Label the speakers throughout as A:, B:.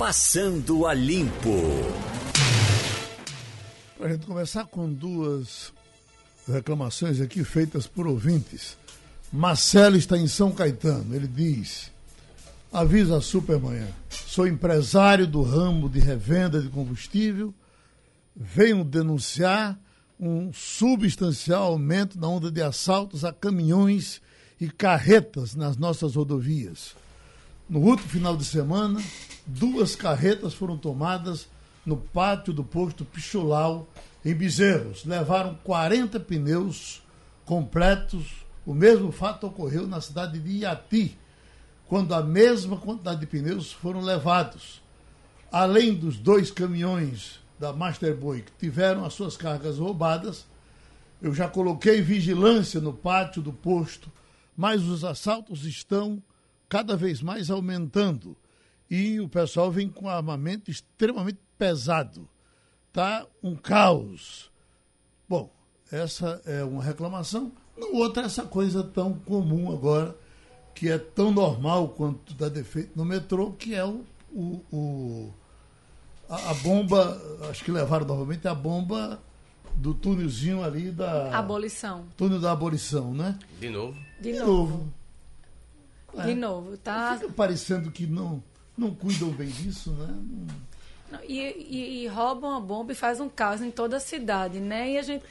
A: Passando a Limpo.
B: Para a gente começar com duas reclamações aqui feitas por ouvintes. Marcelo está em São Caetano. Ele diz: Avisa a Supermanhã. Sou empresário do ramo de revenda de combustível. Venho denunciar um substancial aumento na onda de assaltos a caminhões e carretas nas nossas rodovias. No último final de semana, duas carretas foram tomadas no pátio do posto Pichulau, em Bezerros. Levaram 40 pneus completos. O mesmo fato ocorreu na cidade de Iati, quando a mesma quantidade de pneus foram levados. Além dos dois caminhões da Masterboy que tiveram as suas cargas roubadas, eu já coloquei vigilância no pátio do posto, mas os assaltos estão cada vez mais aumentando e o pessoal vem com armamento extremamente pesado. Tá um caos. Bom, essa é uma reclamação. No outro, essa coisa tão comum agora, que é tão normal quanto dá defeito no metrô, que é o, o, o a, a, bomba, acho que levaram novamente a bomba do túnelzinho ali da.
C: Abolição.
B: Túnel da abolição, né?
D: De novo.
C: De,
B: De
C: novo.
B: novo.
C: De
B: É.
C: novo, tá?
B: Fica parecendo que não, não cuidam bem disso, né? Não-
C: Não, E, e- e roubam a bomba e faz um caos em toda a cidade, né? E a gente.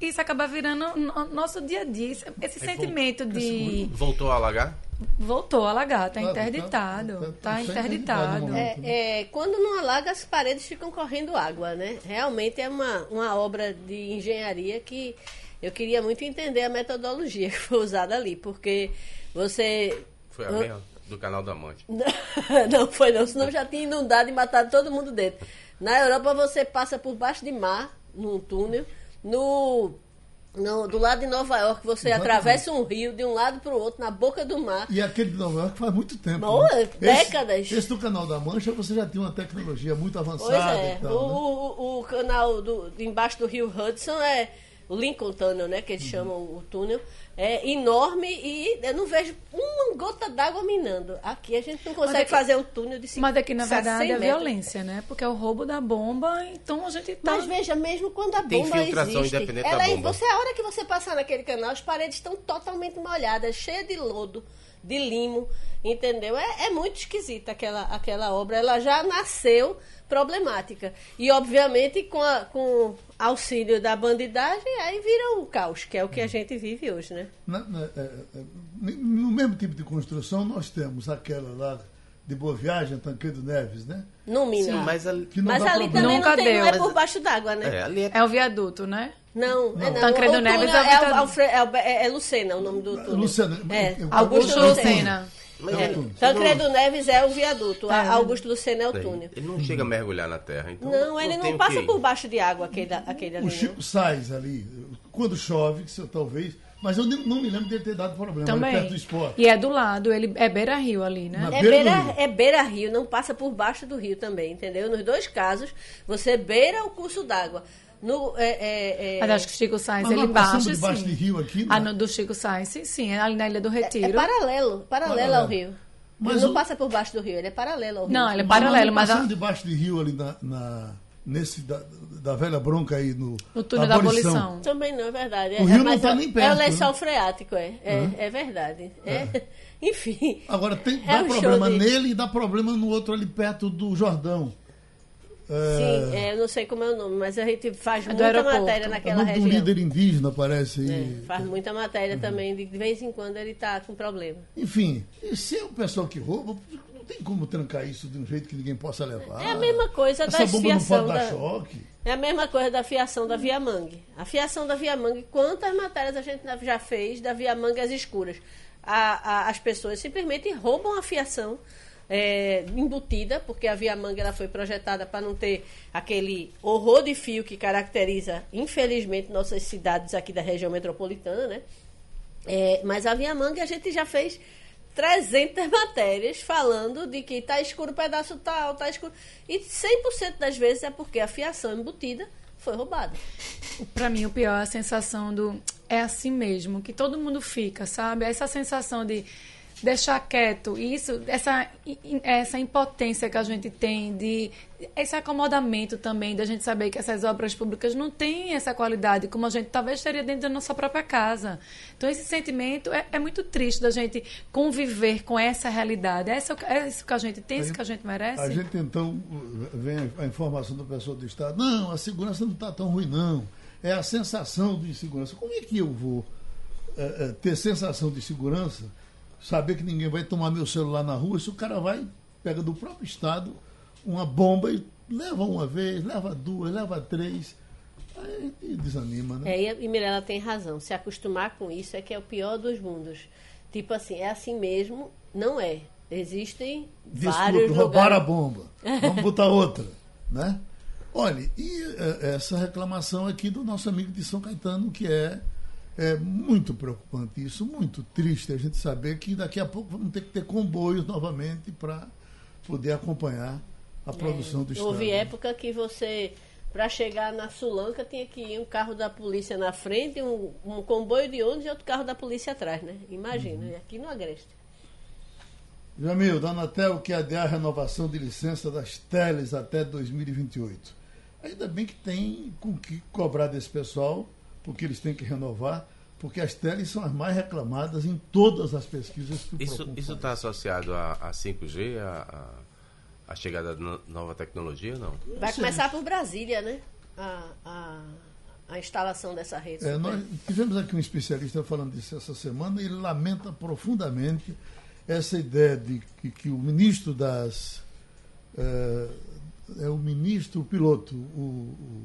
C: Isso acaba virando no- nosso dia a dia. Esse- sentimento de.
D: Voltou a alagar?
C: Voltou a alagar, tá
B: Tá-
C: interditado.
B: tá-
C: Tá
B: tá interditado
C: interditado.
B: momento.
E: É, é, quando não alaga, as paredes ficam correndo água, né? Realmente é uma, uma obra de engenharia que eu queria muito entender a metodologia que foi usada ali, porque você.
D: Foi a mesma do canal da Amante.
E: não foi não, senão já tinha inundado e matado todo mundo dentro. Na Europa você passa por baixo de mar, num túnel, no, no- do lado de Nova York você
B: Exatamente.
E: atravessa um rio de um lado para o outro, na boca do mar.
B: E aquele de Nova York faz muito tempo.
E: Bom,
B: né?
E: é,
B: Esse-
E: décadas.
B: Esse, do Canal da Mancha você já tinha uma tecnologia muito
E: Pois
B: avançada
E: é,
B: e
E: o,
B: tal, né?
E: o, o canal do, embaixo do rio Hudson é o Lincoln Tunnel, né, que eles chamam o túnel, é enorme e eu não vejo uma gota d'água minando. Aqui a gente não consegue
C: é que-
E: fazer um túnel de 50
C: Mas aqui, na verdade,
E: 100
C: é violência, né? Porque é o roubo da bomba, então a gente tá.
E: Mas veja, mesmo quando a
D: Tem
E: bomba
D: filtração
E: existe,
D: independente
E: ela
D: da
E: é-
D: bomba.
E: você a hora que você passar naquele canal, as paredes estão totalmente molhadas, cheias de lodo, de limo, entendeu? É, é muito esquisita aquela, aquela obra. Ela já nasceu problemática. E, obviamente, com, a, com auxílio da bandidagem, aí vira um caos, que é o que a gente vive hoje, né?
B: Na- na- é, é, no mesmo tipo de construção, nós temos aquela lá de Boa Viagem, Tancredo Neves, né?
E: No
D: Sim,
E: Minas.
D: mas ali,
B: Que não
E: Mas
B: dá
E: ali
B: problema.
E: também
C: Nunca
E: não tem, não é por baixo d'água, né?
D: é, ali é,
C: É o viaduto, né?
E: Não, é não.
C: Tancredo
E: o
C: Neves é o
E: é, é, o- é- é Lucena o nome do túnel.
B: Lucena,
E: É,
C: Augusto
B: eu-
C: Lucena.
D: Mas
E: É,
D: ele-
E: Tancredo Neves é o viaduto,
C: É.
E: Augusto Lucena é o túnel.
D: Ele não chega a mergulhar na terra, então.
E: Não, ele não
D: o
E: passa por baixo de água, aquele, aquele ali.
B: O
E: não.
B: Chico Sainz ali, quando chove, talvez, mas eu não me lembro dele ter dado problema
C: Também.
B: perto do esporte.
C: E é do lado, ele é beira-rio ali, né?
E: É
B: beira
E: beira,
B: rio.
E: é beira rio, não passa por baixo do rio também, entendeu? Nos dois casos, você beira o curso d'água. No, é, é, é,
C: Mas acho que o Chico Sainz, ele baixa,
B: debaixo
C: sim.
B: de rio aqui, né?
C: Ah, no, do Chico Sainz, sim, sim, é ali na Ilha do Retiro.
E: é paralelo, paralelo
B: Paralelo.
E: ao rio.
B: Mas
E: ele não
B: o-
E: passa por baixo do rio, ele é paralelo ao rio.
C: Não, ele é paralelo, mas a-
B: passamos debaixo de rio ali na, na- nesse da, da velha bronca aí no
C: no túnel da abolição.
E: Também não, é verdade.
B: O
E: é,
B: rio não
E: mas
B: tá
E: é-
B: nem
E: É
B: perto,
E: o lençol
B: né?
E: freático, é. É, é verdade. É. Enfim.
B: Agora, tem,
E: É
B: dá
E: um
B: problema nele e dá problema no outro ali perto do Jordão.
E: Sim, é, eu não sei como é o nome, mas a gente faz
C: É do
E: muita
C: aeroporto.
E: matéria
B: É
E: naquela
B: de um
E: região.
B: líder indígena, parece. aí.
E: É, faz muita matéria também, de vez em quando ele tá com problema.
B: Enfim, e se é o pessoal que rouba, não tem como trancar isso de um jeito que ninguém possa levar.
E: É a mesma coisa da
B: Essa bomba não
E: fiação
B: pode dar
E: da-
B: choque.
E: É a mesma coisa da fiação da Via Mangue. A fiação da Via Mangue, quantas matérias a gente já fez da Via Mangue às escuras? A- a- as pessoas simplesmente roubam a fiação é, embutida, porque a Via Mangue ela foi projetada para não ter aquele horror de fio que caracteriza, infelizmente, nossas cidades aqui da região metropolitana, né? É, mas a Via Mangue a gente já fez 300 matérias falando de que tá escuro o pedaço tal, tá escuro. E 100% das vezes é porque a fiação embutida foi roubada.
C: Pra mim, o pior é a sensação do. É assim mesmo, que todo mundo fica, sabe? Essa sensação de. Deixar quieto isso, essa, essa impotência que a gente tem de esse acomodamento também da gente saber que essas obras públicas não têm essa qualidade como a gente talvez teria dentro da nossa própria casa. Então esse sentimento é, é muito triste da gente conviver com essa realidade. É isso, é isso que a gente tem, é isso que a gente merece.
B: A gente então vem a informação do pessoal do Estado, não, a segurança não está tão ruim não. É a sensação de insegurança. Como é que eu vou é, é, ter sensação de segurança? Saber que ninguém vai tomar meu celular na rua, se o cara vai, pega do próprio Estado uma bomba e leva uma vez, leva duas, leva três. Aí desanima, né?
E: É, e Mirella tem razão. Se acostumar com isso é que é o pior dos mundos. Tipo assim, é assim mesmo? Não é. Existem Desculpa, vários
B: roubaram lugares... a bomba. Vamos botar outra, né? Olha, e é, essa reclamação aqui do nosso amigo de São Caetano, que é é muito preocupante isso, muito triste a gente saber que daqui a pouco vamos ter que ter comboios novamente para poder acompanhar a produção é, do Estado.
E: Houve época que você, para chegar na Sulanca, tinha que ir um carro da polícia na frente, um, um comboio de ônibus e outro carro da polícia atrás, né? Imagina, uhum. aqui no Agreste.
B: Jamil, da Anatel que adiar a renovação de licença das teles até 2028. Ainda bem que tem com que cobrar desse pessoal porque eles têm que renovar, porque as teles são as mais reclamadas em todas as pesquisas que o
D: Isso está associado a, a 5G, a, a, a, chegada da nova tecnologia, não?
E: Vai começar por Brasília, né? A, a, a instalação dessa rede. É,
B: nós tivemos aqui um especialista falando disso essa semana e ele lamenta profundamente essa ideia de que, que o ministro das. É, é o ministro, o piloto, o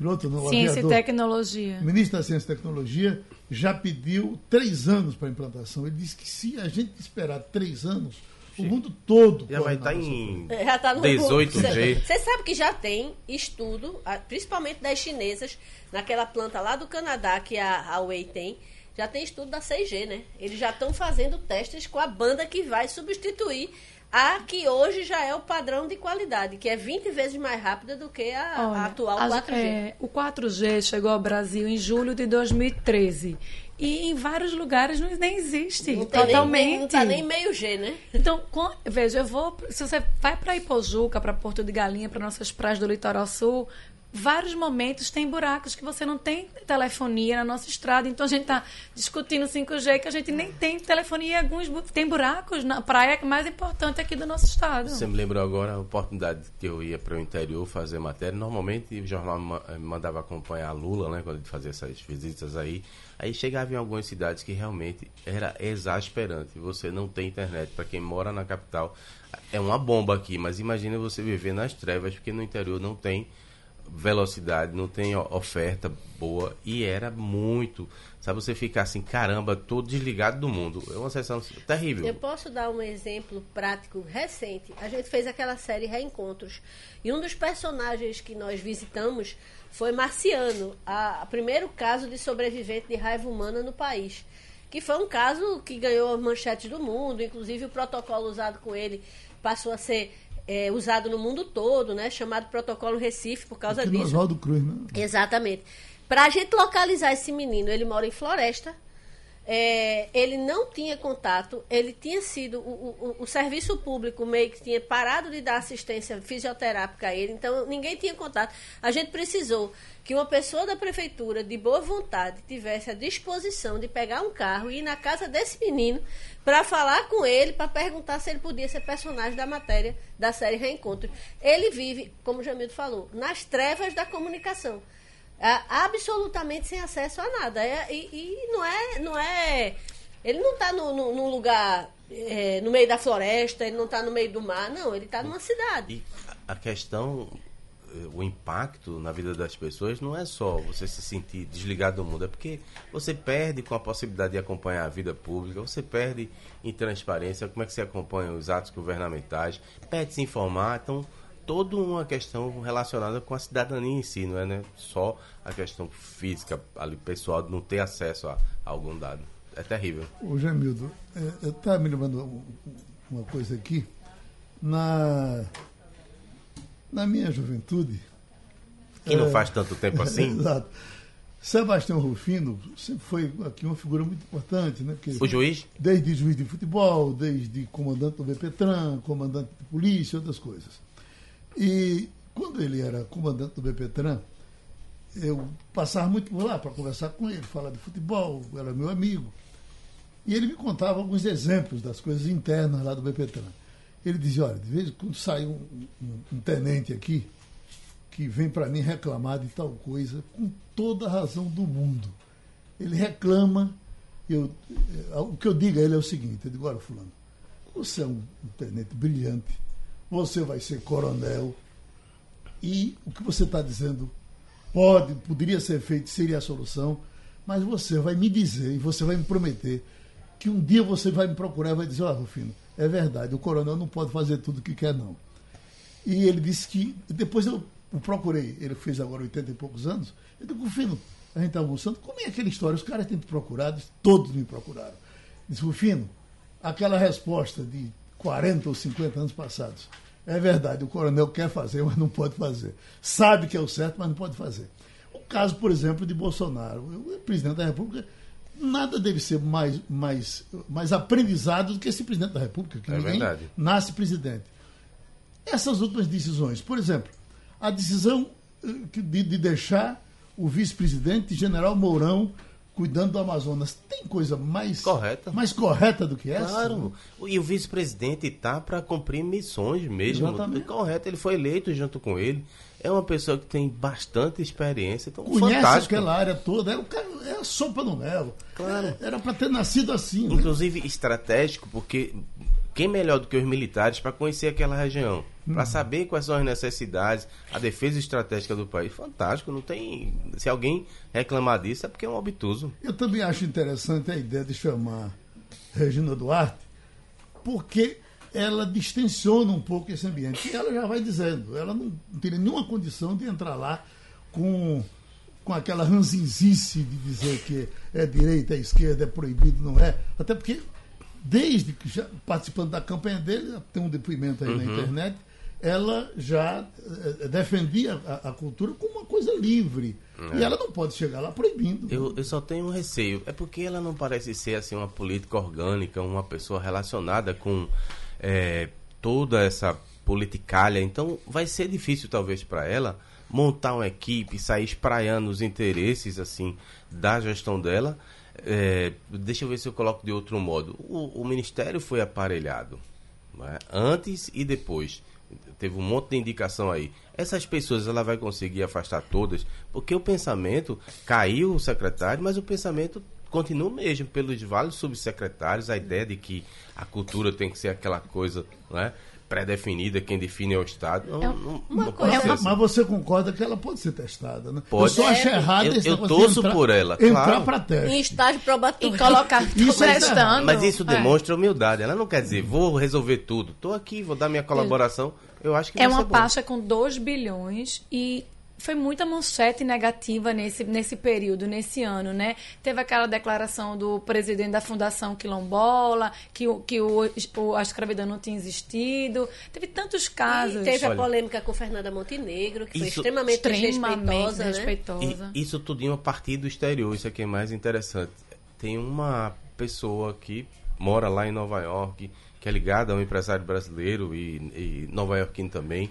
C: piloto não, Ciência aviador, e Tecnologia.
B: O ministro da Ciência e Tecnologia já pediu três anos para a implantação. Ele disse que se a gente esperar três anos, Sim. o mundo todo
D: já vai estar tá em
E: já tá no
D: 18G.
E: Você sabe que já tem estudo, principalmente das chinesas, naquela planta lá do Canadá que a Huawei tem, já tem estudo da 6G, né? Eles já estão fazendo testes com a banda que vai substituir a que hoje já é o padrão de qualidade, que é 20 vezes mais rápida do que a, Olha, a atual 4G. É,
C: o 4G chegou ao Brasil em julho de 2013. E em vários lugares não, nem existe. Não totalmente. Nem,
E: não está nem meio G, né?
C: Então, com, veja, eu vou. Se você vai para Ipojuca, para Porto de Galinha, para nossas praias do litoral sul, vários momentos tem buracos que você não tem telefonia na nossa estrada. Então a gente está discutindo 5G que a gente nem tem telefonia. Alguns tem buracos na praia que é mais importante aqui do nosso estado.
D: Você me lembrou agora a oportunidade que eu ia para o interior fazer matéria. Normalmente o jornal eh, mandava acompanhar Lula, né, quando ele fazia essas visitas aí. Aí chegava em algumas cidades que realmente era exasperante. Você não tem internet. Para quem mora na capital, é uma bomba aqui. Mas imagina você viver nas trevas, porque no interior não tem velocidade, não tem oferta boa e era muito. Sabe, você ficar assim, caramba, todo desligado do mundo. É uma sensação terrível.
E: Eu posso dar um exemplo prático recente. A gente fez aquela série Reencontros. E um dos personagens que nós visitamos foi Marciano, o primeiro caso de sobrevivente de raiva humana no país. Que foi um caso que ganhou manchetes do mundo, inclusive o protocolo usado com ele passou a ser é, usado no mundo todo, né? Chamado Protocolo Recife por causa Aqui disso.
B: Oswaldo Cruz, né?
E: Exatamente. Para a gente localizar esse menino, ele mora em Floresta. É, ele não tinha contato, ele tinha sido. O, o, o, serviço público meio que tinha parado de dar assistência fisioterápica a ele, então ninguém tinha contato. A gente precisou que uma pessoa da prefeitura, de boa vontade, tivesse a disposição de pegar um carro e ir na casa desse menino para falar com ele, para perguntar se ele podia ser personagem da matéria da série Reencontro. Ele vive, como o Jamildo falou, nas trevas da comunicação. É, absolutamente sem acesso a nada. É, e, e, não é. Não é ele não está num lugar é, no meio da floresta, ele não está no meio do mar, não, ele está numa cidade.
D: E a questão o impacto na vida das pessoas não é só você se sentir desligado do mundo, é porque você perde com a possibilidade de acompanhar a vida pública, você perde em transparência, como é que você acompanha os atos governamentais, perde se informar, então toda uma questão relacionada com a cidadania em si, não é né? só a questão física, ali, pessoal, não ter acesso a, a algum dado. É terrível.
B: O Jamildo, é, eu estava me lembrando uma coisa aqui. Na na minha juventude.
D: Que não é, faz tanto tempo assim?
B: Exato. Sebastião Rufino sempre foi aqui uma figura muito importante, né? Porque
D: O juiz?
B: Desde juiz de futebol, desde comandante do BPTran, comandante de polícia, outras coisas. E quando ele era comandante do BPTran, eu passava muito por lá para conversar com ele, falar de futebol, era meu amigo. E ele me contava alguns exemplos das coisas internas lá do BPTran. Ele dizia, olha, de vez em quando sai um, um, um tenente aqui que vem para mim reclamar de tal coisa, com toda a razão do mundo. Ele reclama, eu, eh, o que eu digo a ele é o seguinte, eu digo, olha, fulano, você é um, um tenente brilhante, você vai ser coronel, e o que você está dizendo pode, poderia ser feito, seria a solução, mas você vai me dizer e você vai me prometer que um dia você vai me procurar e vai dizer, ó, oh, Rufino, é verdade, o coronel não pode fazer tudo o que quer, não. E ele disse que, depois eu o procurei, ele fez agora 80 e poucos anos, eu digo, Rufino, a gente está almoçando, como é aquela história? Os caras têm te procurado, todos me procuraram. Disse, Rufino, aquela resposta de 40 ou 50 anos passados, é verdade, o coronel quer fazer, mas não pode fazer. Sabe que é o certo, mas não pode fazer. O caso, por exemplo, de Bolsonaro, o presidente da República, nada deve ser mais, mais, mais aprendizado do que esse presidente da República, que
D: é
B: ninguém
D: verdade.
B: nasce presidente. Essas últimas decisões, por exemplo, a decisão eh, de, de deixar o vice-presidente, general Mourão, cuidando do Amazonas. Tem coisa mais
D: correta,
B: mais correta do que essa?
D: Claro. E o vice-presidente está para cumprir missões mesmo.
B: Exatamente.
D: Correto. Ele foi eleito junto com ele. É uma pessoa que tem bastante experiência. Então,
B: Conhece
D: fantástico.
B: aquela área toda. É, o cara, é a sopa no mel.
D: Claro.
B: É, era para ter nascido assim. né?
D: Inclusive estratégico, porque quem melhor do que os militares para conhecer aquela região? Para saber quais são as necessidades, a defesa estratégica do país. Fantástico, não tem. Se alguém reclamar disso, é porque é um obtuso.
B: Eu também acho interessante a ideia de chamar Regina Duarte, porque ela distensiona um pouco esse ambiente. E ela já vai dizendo, ela não, tem nenhuma condição de entrar lá com, com aquela ranzinzice de dizer que é direita, é esquerda, é proibido, não é. Até porque, desde que já participando da campanha dele, tem um depoimento aí uhum. na internet, ela já eh, defendia a, a, cultura como uma coisa livre. É. E ela não pode chegar lá proibindo.
D: Eu, eu, só tenho um receio. É porque ela não parece ser assim uma política orgânica, uma pessoa relacionada com é, toda essa politicalha. Então vai ser difícil, talvez, para ela montar uma equipe, sair espraiando os interesses assim da gestão dela. É, deixa eu ver se eu coloco de outro modo. O, o ministério foi aparelhado é? antes e depois teve um monte de indicação aí. Essas pessoas ela vai conseguir afastar todas, porque o pensamento caiu o secretário, mas o pensamento continua mesmo pelos vários subsecretários, a ideia de que a cultura tem que ser aquela coisa, não é? Pré-definida, quem define é o Estado. Não,
C: É
D: não,
C: uma
D: não
C: coisa-
D: ser
B: Mas, mas você concorda que ela pode ser testada, né?
D: Pode.
B: Eu só acho
E: É,
B: errado
D: eu- eu
B: de
D: torço
B: entrar-
D: por ela,
B: Entrar
D: claro.
B: para teste.
E: Em estágio probatório.
C: E colocar
B: Isso é
C: testando.
D: Mas isso
C: É.
D: demonstra humildade. Ela não quer dizer, vou resolver tudo. Estou aqui, vou dar minha colaboração. Eu acho que
C: É
D: vai
C: uma pasta com 2 bilhões e foi muita manchete negativa nesse, nesse período, nesse ano, né? Teve aquela declaração do presidente da Fundação Quilombola, que, o, que o, o- a escravidão não tinha existido. Teve tantos
E: E
C: casos.
E: teve a
D: Olha.
E: polêmica com Fernanda Montenegro, que foi
D: Isso-
E: extremamente,
C: extremamente
E: desrespeitosa, né?
C: respeitosa.
D: E isso tudinho a partir do exterior, isso aqui é mais interessante. Tem uma pessoa que mora lá em Nova York, que é ligada a um empresário brasileiro e, e nova iorquino também,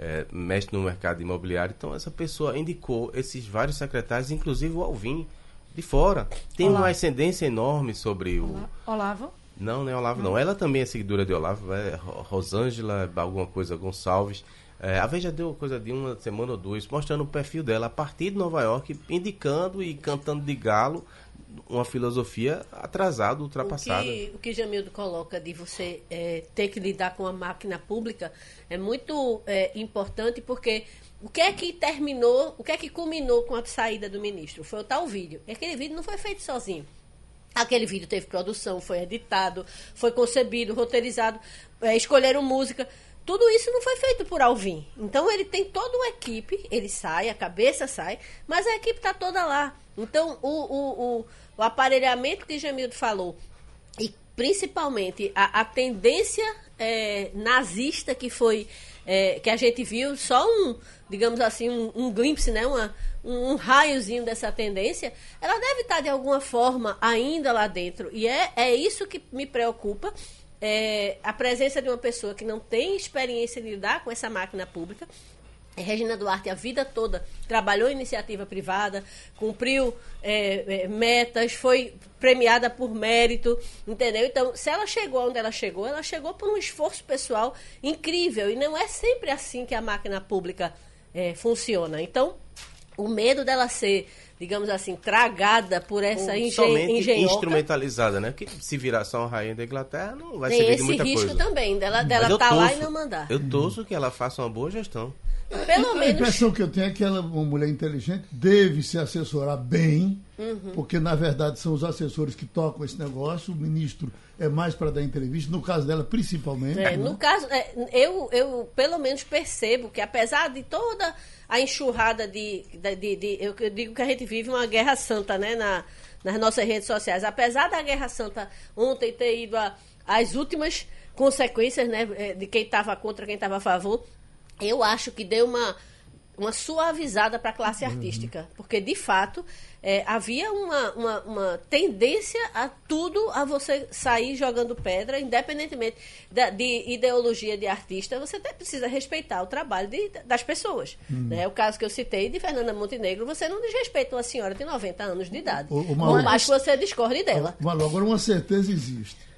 D: é, mexe no mercado imobiliário. Então essa pessoa indicou esses vários secretários, inclusive o Alvin, de fora. Tem
C: Olá.
D: uma ascendência enorme sobre o...
C: Olavo?
D: Não, não é Olavo, não. Ela também é seguidora de Olavo, é Ro- Rosângela, alguma coisa Gonçalves. É, a Veja deu coisa de uma semana ou duas, mostrando o perfil dela a partir de Nova York, indicando e cantando de galo uma filosofia atrasada,
E: O
D: ultrapassada.
E: que, o que Jamildo coloca de você é, ter que lidar com a máquina pública é muito é, importante porque o que é que terminou, o que é que culminou com a saída do ministro? Foi o tal vídeo. E aquele vídeo não foi feito sozinho. Aquele vídeo teve produção, foi editado, foi concebido, roteirizado, é, escolheram música. Tudo isso não foi feito por Alvin. Então ele tem toda uma equipe, ele sai, a cabeça sai, mas a equipe está toda lá. Então o, o, o, o aparelhamento que Jamildo falou, e principalmente a, a tendência é, nazista que foi é, que a gente viu só um, digamos assim, um, um glimpse, né? Uma, um, um, raiozinho dessa tendência, ela deve estar de alguma forma ainda lá dentro. E é, é isso que me preocupa. É, a presença de uma pessoa que não tem experiência de lidar com essa máquina pública, Regina Duarte a vida toda trabalhou em iniciativa privada, cumpriu é, é, metas, foi premiada por mérito, entendeu? Então, se ela chegou onde ela chegou, ela chegou por um esforço pessoal incrível. E não é sempre assim que a máquina pública é, funciona. Então, o medo dela ser, digamos assim, tragada por essa engen engenhoca...
D: instrumentalizada, né? Porque se virar só uma rainha da Inglaterra, não vai
E: ser
D: de muita
E: coisa. Tem esse risco também, dela estar dela tá lá e não mandar.
D: Eu torço que ela faça uma boa gestão.
B: Pelo a menos... impressão que eu tenho é que ela, uma mulher inteligente, deve se assessorar bem, uhum. porque na verdade são os assessores que tocam esse negócio. O ministro é mais para dar entrevista, no caso dela, principalmente. É,
E: né? No caso, é, eu, eu pelo menos percebo que apesar de toda a enxurrada de. de, de, de eu, eu digo que a gente vive uma guerra santa, né? Na, nas nossas redes sociais. Apesar da Guerra Santa ontem ter ido às últimas consequências, né, é, de quem estava contra, quem estava a favor, eu acho que deu uma, uma suavizada para a classe uhum. artística. Porque, de fato, é, havia uma, uma, uma, tendência a tudo a você sair jogando pedra, independentemente da, de ideologia de artista, você até precisa respeitar o trabalho de, das pessoas. Uhum. Né? O caso que eu citei de Fernanda Montenegro, você não desrespeita uma senhora de 90 anos de idade. O, Por mais que você discorde dela.
B: Malu, agora uma certeza existe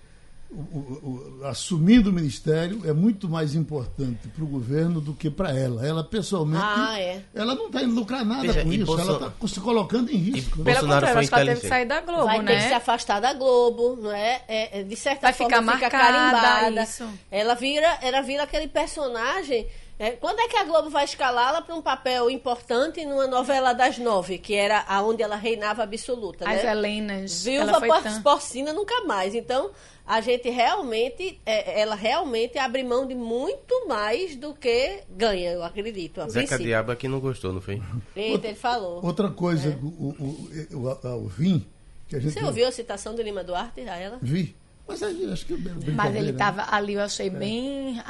B: o, o, assumindo o ministério é muito mais importante para o governo do que para ela. Ela pessoalmente, ah, é. ela não está indo lucrar nada Veja, com isso. Ela está se colocando em risco.
C: E Pelo contrário, acho que ela teve que sair da Globo,
E: Vai
C: né?
E: ter que se afastar da Globo, não é? é, é de certa Vai forma, ficar marcada, fica carimbada. Isso. Ela vira, ela vira aquele personagem é, quando é que a Globo vai escalá-la para um papel importante numa novela das nove, que era aonde ela reinava absoluta?
C: As
E: né?
C: Helenas.
E: Viúva por, porcina nunca mais. Então, a gente realmente, é, ela realmente abre mão de muito mais do que ganha, eu acredito.
D: Zeca Diabo aqui não gostou, não foi?
E: Eita, ele falou.
B: Outra coisa, é. o, o, o, o, o Vim, que a gente...
E: Você ouviu a citação do Lima Duarte a ela?
B: Vi. Mas acho que
C: Mas ele estava ali, eu achei é. bem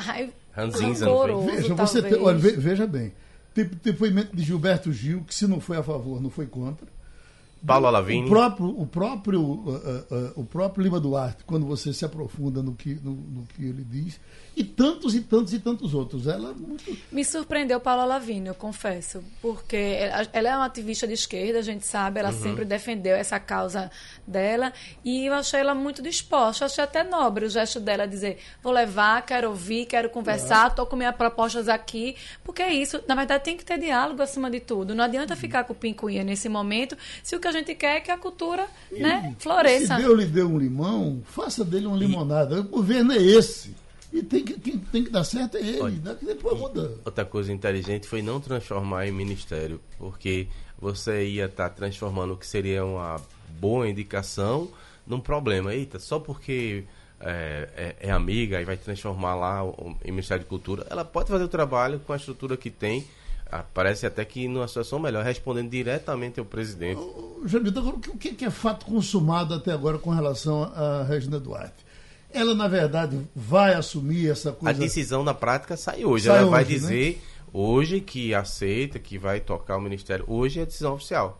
D: Ranzinza,
B: veja, você te, olha, veja bem. Depoimento de Gilberto Gil, que se não foi a favor, não foi contra.
D: Paulo Alavini.
B: O próprio, o próprio, uh, uh, uh, o próprio Lima Duarte, quando você se aprofunda no que, no, no, que ele diz, e tantos e tantos e tantos outros. Ela é muito...
C: Me surpreendeu Paula Lavigne, eu confesso, porque ela é uma ativista de esquerda, a gente sabe, ela uhum. sempre defendeu essa causa dela, e eu achei ela muito disposta, eu achei até nobre o gesto dela dizer, vou levar, quero ouvir, quero conversar, estou com minhas propostas aqui, porque é isso, na verdade tem que ter diálogo acima de tudo, não adianta uhum. ficar com o pincuinha nesse momento, se o que a gente quer é que a cultura e, né, floresça.
B: Se Deus lhe deu um limão, faça dele uma limonada, o governo é esse. E tem que, quem tem que dar certo é ele, Olha, né? que depois muda.
D: Outra coisa inteligente foi não transformar em ministério, porque você ia estar tá transformando o que seria uma boa indicação num problema. Eita, só porque é, é, é amiga e vai transformar lá o, em Ministério de Cultura, ela pode fazer o trabalho com a estrutura que tem. Ah, parece até que numa situação melhor, respondendo diretamente ao presidente.
B: Agora, o que é fato consumado até agora com relação a Regina Duarte? Ela, na verdade, vai assumir essa coisa.
D: A decisão na prática sai hoje. Sai ela hoje, vai né? dizer né? hoje que aceita, que vai tocar o ministério. Hoje é a decisão oficial.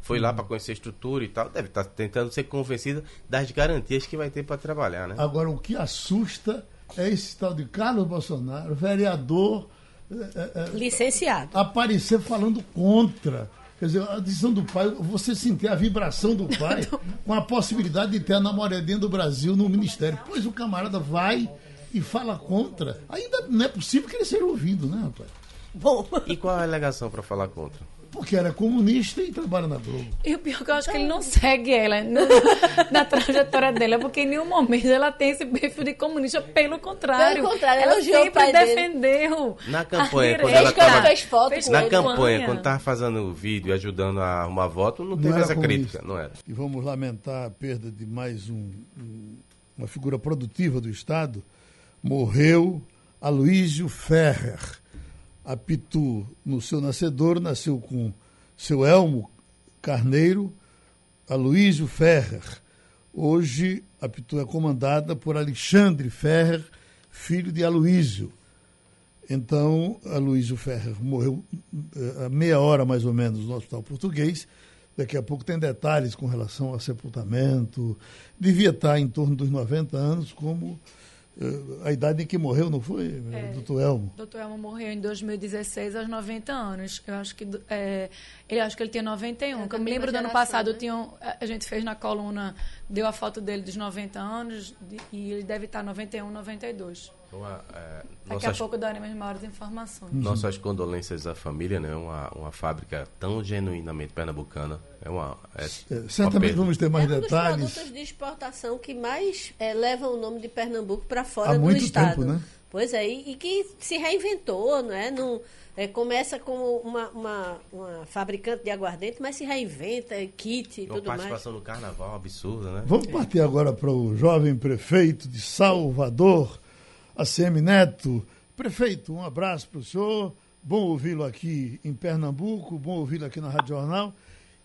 D: Foi hum. lá para conhecer a estrutura e tal. Deve estar tá tentando ser convencida das garantias que vai ter para trabalhar, né?
B: Agora, o que assusta é esse tal de Carlos Bolsonaro, vereador.
E: Licenciado.
B: Aparecer falando contra Quer dizer, a decisão do pai, você sentir a vibração do pai com a possibilidade de ter a namoradinha do Brasil no ministério. Pois o camarada vai e fala contra. Ainda não é possível que ele seja ouvido, né, rapaz?
D: Bom. E qual a alegação para falar contra?
B: Porque era comunista e trabalha na Globo.
C: E o pior é que eu acho que ele não segue ela na, na trajetória dela, porque em nenhum momento ela tem esse perfil de comunista, pelo contrário.
E: Pelo contrário,
C: ela sempre defendeu.
D: Na campanha, quando ela tava, fez foto fez Na campanha, quando estava fazendo o vídeo, ajudando a arrumar voto, não, não teve essa comunista. crítica, não era.
B: E vamos lamentar a perda de mais um, uma figura produtiva do Estado. Morreu Aloísio Ferrer a Pitu, no seu nascedor, nasceu com seu Elmo Carneiro, Aloísio Ferrer. Hoje, a Pitu é comandada por Alexandre Ferrer, filho de Aloísio. Então, a Luísio Ferrer morreu a meia hora mais ou menos no Hospital Português. Daqui a pouco tem detalhes com relação ao sepultamento. Devia estar em torno dos 90 anos, como a idade em que morreu, não foi, é, doutor Elmo?
C: Doutor Elmo morreu em 2016, aos 90 anos. Eu acho que é, ele acho que ele tinha 91. Eu, eu me lembro do ano passado, né? tinha, a gente fez na coluna, deu a foto dele dos 90 anos, e ele deve estar 91, 92. Uma, é, Daqui a pouco daremos maiores informações.
D: Nossas condolências à família, né? Uma, uma fábrica tão genuinamente pernambucana. É uma, é,
B: é, certamente vamos ter mais é detalhes.
E: um dos produtos de exportação que mais é, levam o nome de Pernambuco para fora Há do muito estado. Tempo, né? Pois é, e, e, que se reinventou, não é? Não, é, começa como uma, uma, uma, fabricante de aguardente, mas se reinventa, kit e tudo mais. Uma
D: participação no carnaval absurda, né?
B: Vamos partir agora para o jovem prefeito de Salvador, ACM Neto. Prefeito, um abraço para o senhor. Bom ouvi-lo aqui em Pernambuco, bom ouvi-lo aqui na Rádio Jornal.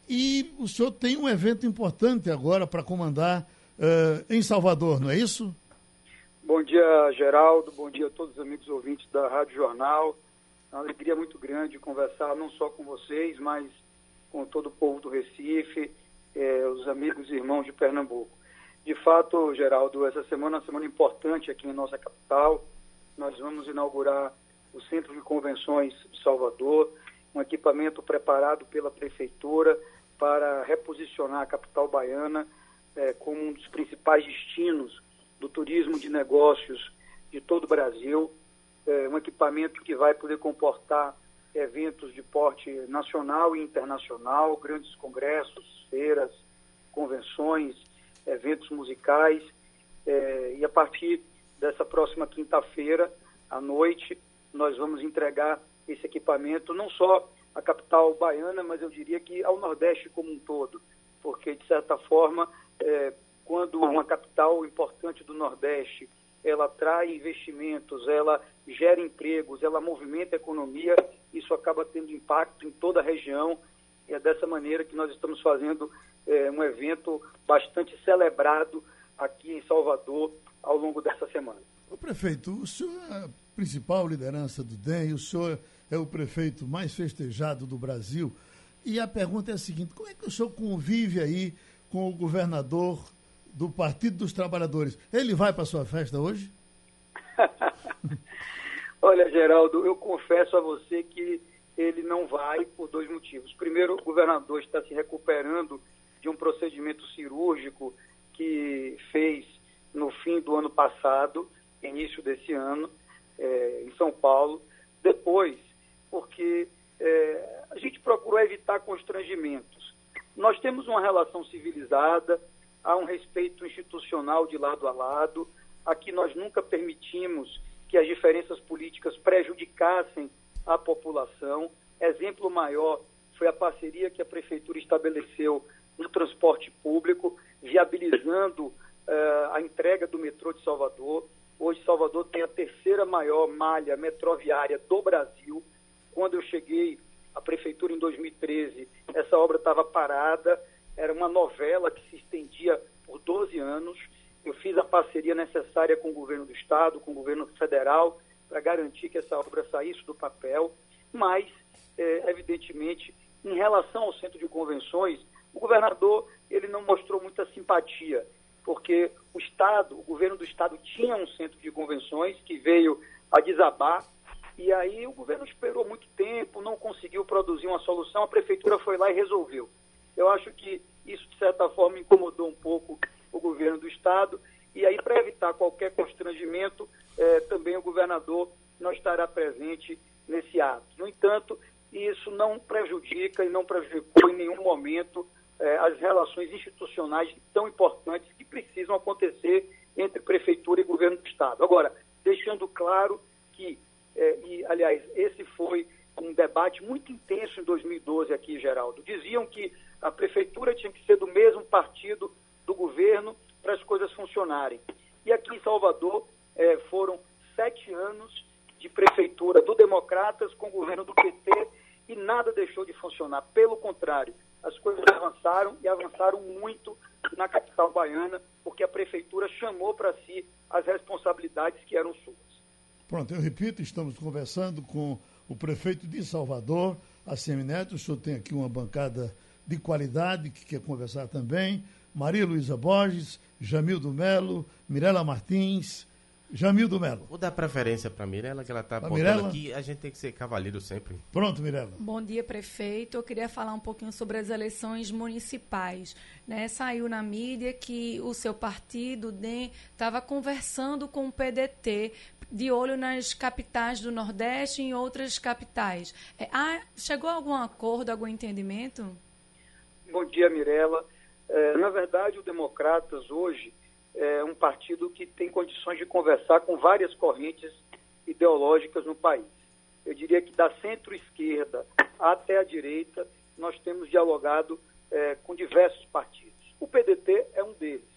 B: E o senhor tem um evento importante agora para comandar uh, em Salvador, não é isso?
F: Bom dia, Geraldo. Bom dia a todos os amigos ouvintes da Rádio Jornal. É uma alegria muito grande conversar não só com vocês, mas com todo o povo do Recife, eh, os amigos e irmãos de Pernambuco. De fato, Geraldo, essa semana é uma semana importante aqui em nossa capital. Nós vamos inaugurar o Centro de Convenções de Salvador, um equipamento preparado pela Prefeitura para reposicionar a capital baiana é, como um dos principais destinos do turismo de negócios de todo o Brasil. É, um equipamento que vai poder comportar eventos de porte nacional e internacional, grandes congressos, feiras, convenções, eventos musicais. É, e a partir dessa próxima quinta-feira, à noite, nós vamos entregar esse equipamento não só à capital baiana, mas eu diria que ao Nordeste como um todo, porque, de certa forma, é, quando uma capital importante do Nordeste ela atrai investimentos, ela gera empregos, ela movimenta a economia, isso acaba tendo impacto em toda a região. E é dessa maneira que nós estamos fazendo é, um evento bastante celebrado aqui em Salvador ao longo dessa semana.
B: O prefeito, o senhor é a principal liderança do DEM, o senhor é o prefeito mais festejado do Brasil. E a pergunta é a seguinte: como é que o senhor convive aí com o governador do Partido dos Trabalhadores? Ele vai para a sua festa hoje?
F: Olha, Geraldo, eu confesso a você que ele não vai por dois motivos. Primeiro, o governador está se recuperando de um procedimento cirúrgico que fez no fim do ano passado, início desse ano, é, em São Paulo. Depois, porque é, a gente procurou evitar constrangimentos. Nós temos uma relação civilizada, há um respeito institucional de lado a lado. Aqui nós nunca permitimos que as diferenças políticas prejudicassem a população. Exemplo maior foi a parceria que a prefeitura estabeleceu no transporte público, viabilizando uh, a entrega do metrô de Salvador. Hoje, Salvador tem a terceira maior malha metroviária do Brasil. Quando eu cheguei à prefeitura em 2013, essa obra estava parada, era uma novela que se estendia por 12 anos. Eu fiz a parceria necessária com o governo do Estado, com o governo federal, para garantir que essa obra saísse do papel. Mas, é, evidentemente, em relação ao centro de convenções, o governador ele não mostrou muita simpatia, porque o Estado, o governo do Estado tinha um centro de convenções que veio a desabar, e aí o governo esperou muito tempo, não conseguiu produzir uma solução, a prefeitura foi lá e resolveu. Eu acho que isso, de certa forma, incomodou um pouco o governo do Estado, e aí, para evitar qualquer constrangimento, eh, também o governador não estará presente nesse ato. No entanto, isso não prejudica e não prejudicou em nenhum momento eh, as relações institucionais tão importantes que precisam acontecer entre prefeitura e governo do Estado. Agora, deixando claro que, eh, e aliás, esse foi um debate muito intenso em 2012 aqui, Geraldo. Diziam que a prefeitura tinha que ser do mesmo partido do governo para as coisas funcionarem. E aqui em Salvador eh, foram sete anos de prefeitura do Democratas com o governo do PT e nada deixou de funcionar. Pelo contrário, as coisas avançaram e avançaram muito na capital baiana, porque a prefeitura chamou para si as responsabilidades que eram suas.
B: Pronto, eu repito, estamos conversando com o prefeito de Salvador, ACM Neto. O senhor tem aqui uma bancada de qualidade que quer conversar também. Maria Luísa Borges, Jamildo Melo, Mirela Martins, Jamildo Melo.
D: Vou dar preferência para Mirela, que ela está apontando
B: Mirela?
D: aqui. A gente tem que ser cavalheiro sempre.
B: Pronto, Mirela.
C: Bom dia, prefeito. Eu queria falar um pouquinho sobre as eleições municipais. Né? Saiu na mídia que o seu partido, o DEM, estava conversando com o PDT de olho nas capitais do Nordeste e em outras capitais. É, ah, chegou a algum acordo, algum entendimento?
F: Bom dia, Mirella. É, na verdade, o Democratas hoje é um partido que tem condições de conversar com várias correntes ideológicas no país. Eu diria que da centro-esquerda até a direita, nós temos dialogado é, com diversos partidos. O PDT é um deles.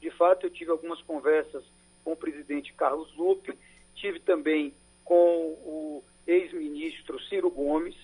F: De fato, eu tive algumas conversas com o presidente Carlos Lupe, tive também com o ex-ministro Ciro Gomes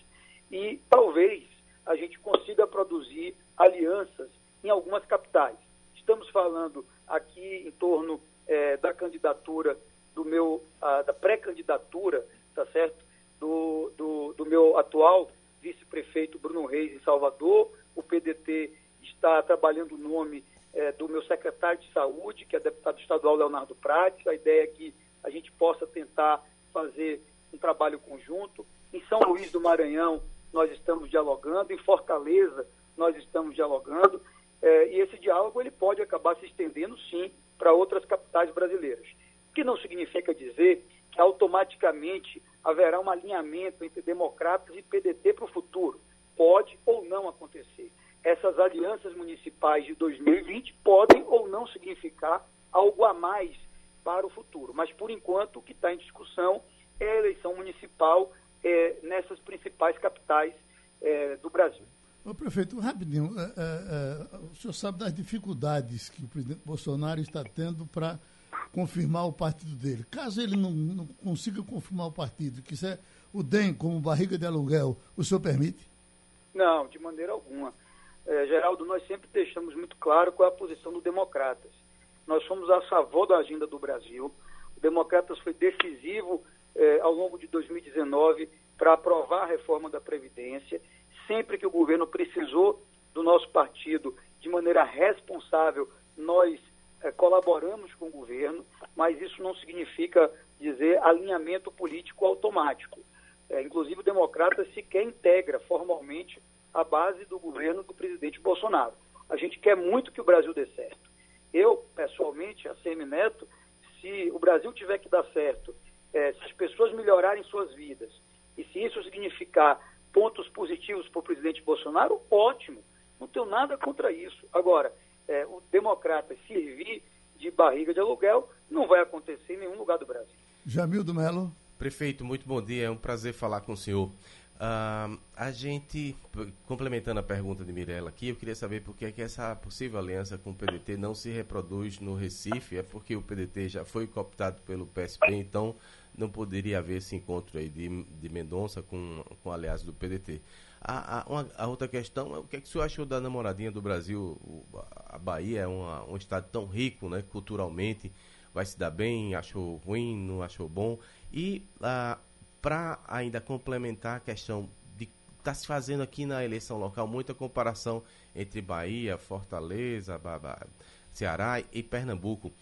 F: e talvez a gente consiga produzir alianças em algumas capitais. Estamos falando aqui em torno eh, da candidatura do meu, ah, da pré-candidatura, tá certo? Do, do, do meu atual vice-prefeito Bruno Reis em Salvador. O PDT está trabalhando o nome eh, do meu secretário de saúde, que é deputado estadual Leonardo Prates. A ideia é que a gente possa tentar fazer um trabalho conjunto. Em São Luís do Maranhão, nós estamos dialogando. Em Fortaleza, nós estamos dialogando. Eh, e esse diálogo ele pode acabar se estendendo, sim, para outras capitais brasileiras. O que não significa dizer que automaticamente haverá um alinhamento entre democratas e PDT para o futuro. Pode ou não acontecer. Essas alianças municipais de 2020 podem ou não significar algo a mais para o futuro. Mas, por enquanto, o que está em discussão é a eleição municipal eh, nessas principais capitais eh, do Brasil.
B: Ô, prefeito, rapidinho, é, é, é, o senhor sabe das dificuldades que o presidente Bolsonaro está tendo para confirmar o partido dele. Caso ele não, não consiga confirmar o partido, quiser o DEM como barriga de aluguel, o senhor permite?
F: Não, de maneira alguma. É, Geraldo, nós sempre deixamos muito claro qual é a posição do Democratas. Nós somos a favor da agenda do Brasil. O Democratas foi decisivo é, ao longo de 2019 para aprovar a reforma da Previdência. Sempre que o governo precisou do nosso partido de maneira responsável, nós é, colaboramos com o governo, mas isso não significa dizer alinhamento político automático. É, inclusive, o Democrata sequer integra formalmente a base do governo do presidente Bolsonaro. A gente quer muito que o Brasil dê certo. Eu, pessoalmente, a CM Neto, se o Brasil tiver que dar certo, é, se as pessoas melhorarem suas vidas, e se isso significar pontos positivos para o presidente Bolsonaro, ótimo. Não tenho nada contra isso. Agora, é, o democrata servir de barriga de aluguel não vai acontecer em nenhum lugar do Brasil.
B: Jamildo Melo.
D: Prefeito, muito bom dia. É um prazer falar com o senhor. Ah, a gente, complementando a pergunta de Mirella aqui, eu queria saber por que, é que essa possível aliança com o PDT não se reproduz no Recife. É porque o PDT já foi cooptado pelo PSP, então não poderia haver esse encontro aí de, de Mendonça com, com aliados do PDT. A, a, uma- a outra questão é o que, é que o senhor achou da namoradinha do Brasil? O- a Bahia é uma- um estado tão rico né, culturalmente, vai se dar bem, achou ruim, não achou bom. E para ainda complementar a questão de está se fazendo aqui na eleição local muita comparação entre Bahia, Fortaleza, Ceará e Pernambuco.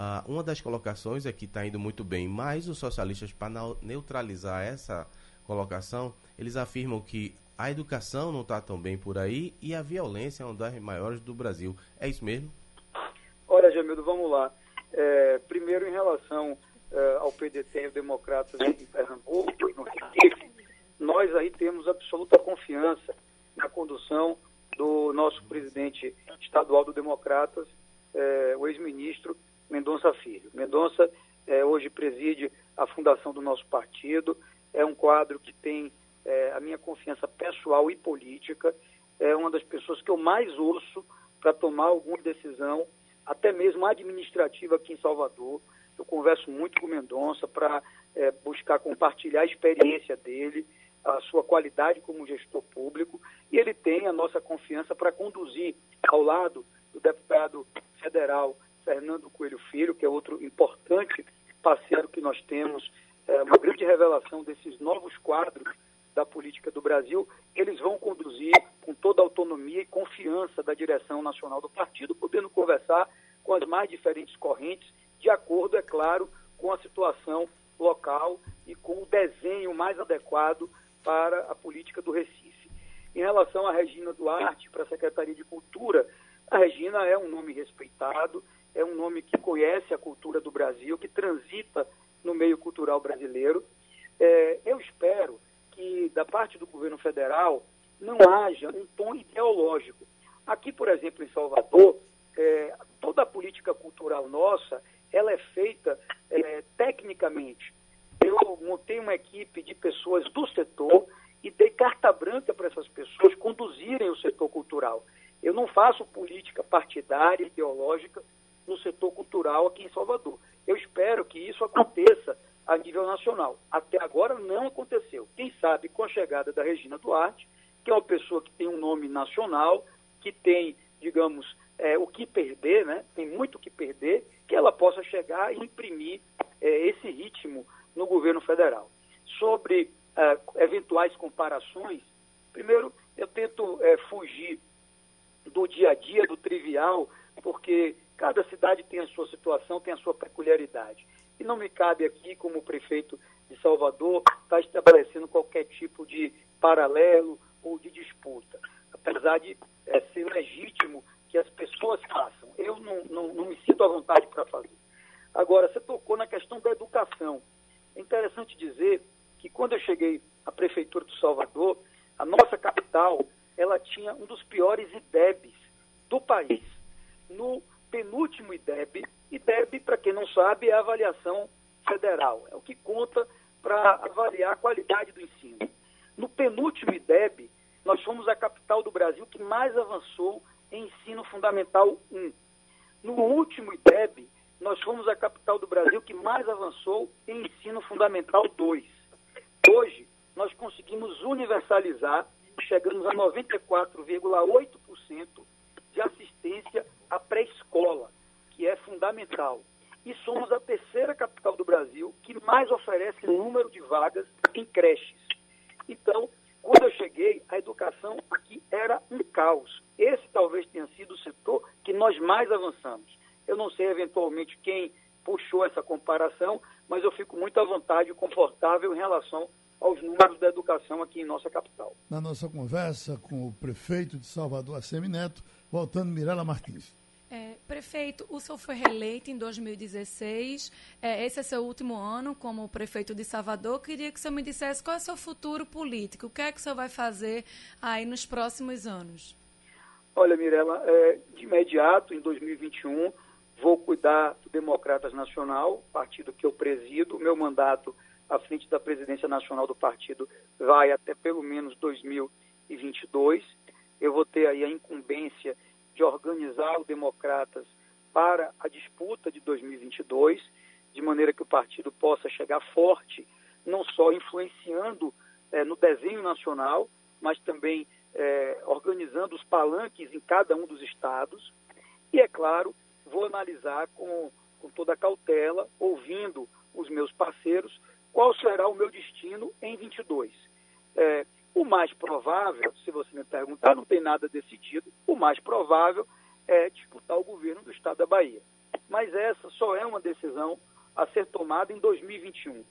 D: Ah, uma das colocações é que está indo muito bem, mas os socialistas, para neutralizar essa colocação, eles afirmam que a educação não está tão bem por aí e a violência é uma das maiores do Brasil. É isso mesmo?
F: Olha, Jamildo, vamos lá. É, primeiro, em relação é, ao PDT e ao Democratas em Pernambuco no Recife, nós aí temos absoluta confiança na condução do nosso presidente estadual do Democratas, é, o ex-ministro Mendonça Filho. Mendonça é, hoje preside a fundação do nosso partido, é um quadro que tem é, a minha confiança pessoal e política, é uma das pessoas que eu mais ouço para tomar alguma decisão, até mesmo administrativa aqui em Salvador. Eu converso muito com o Mendonça para é, buscar compartilhar a experiência dele, a sua qualidade como gestor público, e ele tem a nossa confiança para conduzir ao lado do deputado federal Fernando Coelho Filho, que é outro importante parceiro que nós temos é, uma grande revelação desses novos quadros da política do Brasil, eles vão conduzir com toda a autonomia e confiança da direção nacional do partido, podendo conversar com as mais diferentes correntes, de acordo, é claro, com a situação local e com o desenho mais adequado para a política do Recife. Em relação à Regina Duarte, para a Secretaria de Cultura, a Regina é um nome respeitado, é um nome que conhece a cultura do Brasil, que transita no meio cultural brasileiro. É, eu espero que, da parte do governo federal, não haja um tom ideológico. Aqui, por exemplo, em Salvador, é, toda a política cultural nossa, ela é feita é, tecnicamente. Eu montei uma equipe de pessoas do setor e dei carta branca para essas pessoas conduzirem o setor cultural. Eu não faço política partidária, ideológica no setor cultural aqui em Salvador. Eu espero que isso aconteça a nível nacional. Até agora não aconteceu. Quem sabe com a chegada da Regina Duarte, que é uma pessoa que tem um nome nacional, que tem, digamos, é, o que perder, né? tem muito o que perder, que ela possa chegar e imprimir é, esse ritmo no governo federal. Sobre é, eventuais comparações, primeiro eu tento é, fugir do dia a dia, do trivial, porque cada cidade tem a sua situação, tem a sua peculiaridade. E não me cabe aqui, como prefeito de Salvador, estar estabelecendo qualquer tipo de paralelo ou de disputa. Apesar de é, ser legítimo que as pessoas façam. Eu não, não, não me sinto à vontade para fazer. Agora, você tocou na questão da educação. É interessante dizer que quando eu cheguei à Prefeitura de Salvador, a nossa capital, ela tinha um dos piores IDEBs do país. No penúltimo IDEB, IDEB, para quem não sabe, é a avaliação federal, é o que conta para avaliar a qualidade do ensino. No penúltimo IDEB, nós fomos a capital do Brasil que mais avançou em ensino fundamental 1. No último IDEB, nós fomos a capital do Brasil que mais avançou em ensino fundamental 2. Hoje, nós conseguimos universalizar, chegamos a 94,8% de assistência à pré-escola, que é fundamental. E somos a terceira capital do Brasil que mais oferece número de vagas em creches. Então, quando eu cheguei, a educação aqui era um caos. Esse talvez tenha sido o setor que nós mais avançamos. Eu não sei eventualmente quem puxou essa comparação, mas eu fico muito à vontade e confortável em relação aos números da educação aqui em nossa capital.
B: Na nossa conversa com o prefeito de Salvador, Assemi Neto, voltando Mirela Martins.
C: Prefeito, o senhor foi reeleito em 2016. É, esse é seu último ano como prefeito de Salvador. Queria que o senhor me dissesse qual é o seu futuro político. O que é que o senhor vai fazer aí nos próximos anos?
F: Olha, Mirela, é, de imediato, em 2021, vou cuidar do Democratas Nacional, partido que eu presido. Meu mandato à frente da presidência nacional do partido vai até pelo menos 2022. Eu vou ter aí a incumbência de organizar o Democratas para a disputa de 2022, de maneira que o partido possa chegar forte, não só influenciando é, no desenho nacional, mas também é, organizando os palanques em cada um dos estados. E, é claro, vou analisar com, com toda a cautela, ouvindo os meus parceiros, qual será o meu destino em 22. É, o mais provável, se você me perguntar, não tem nada decidido, o mais provável é disputar o governo do estado da Bahia. Mas essa só é uma decisão a ser tomada em 2021.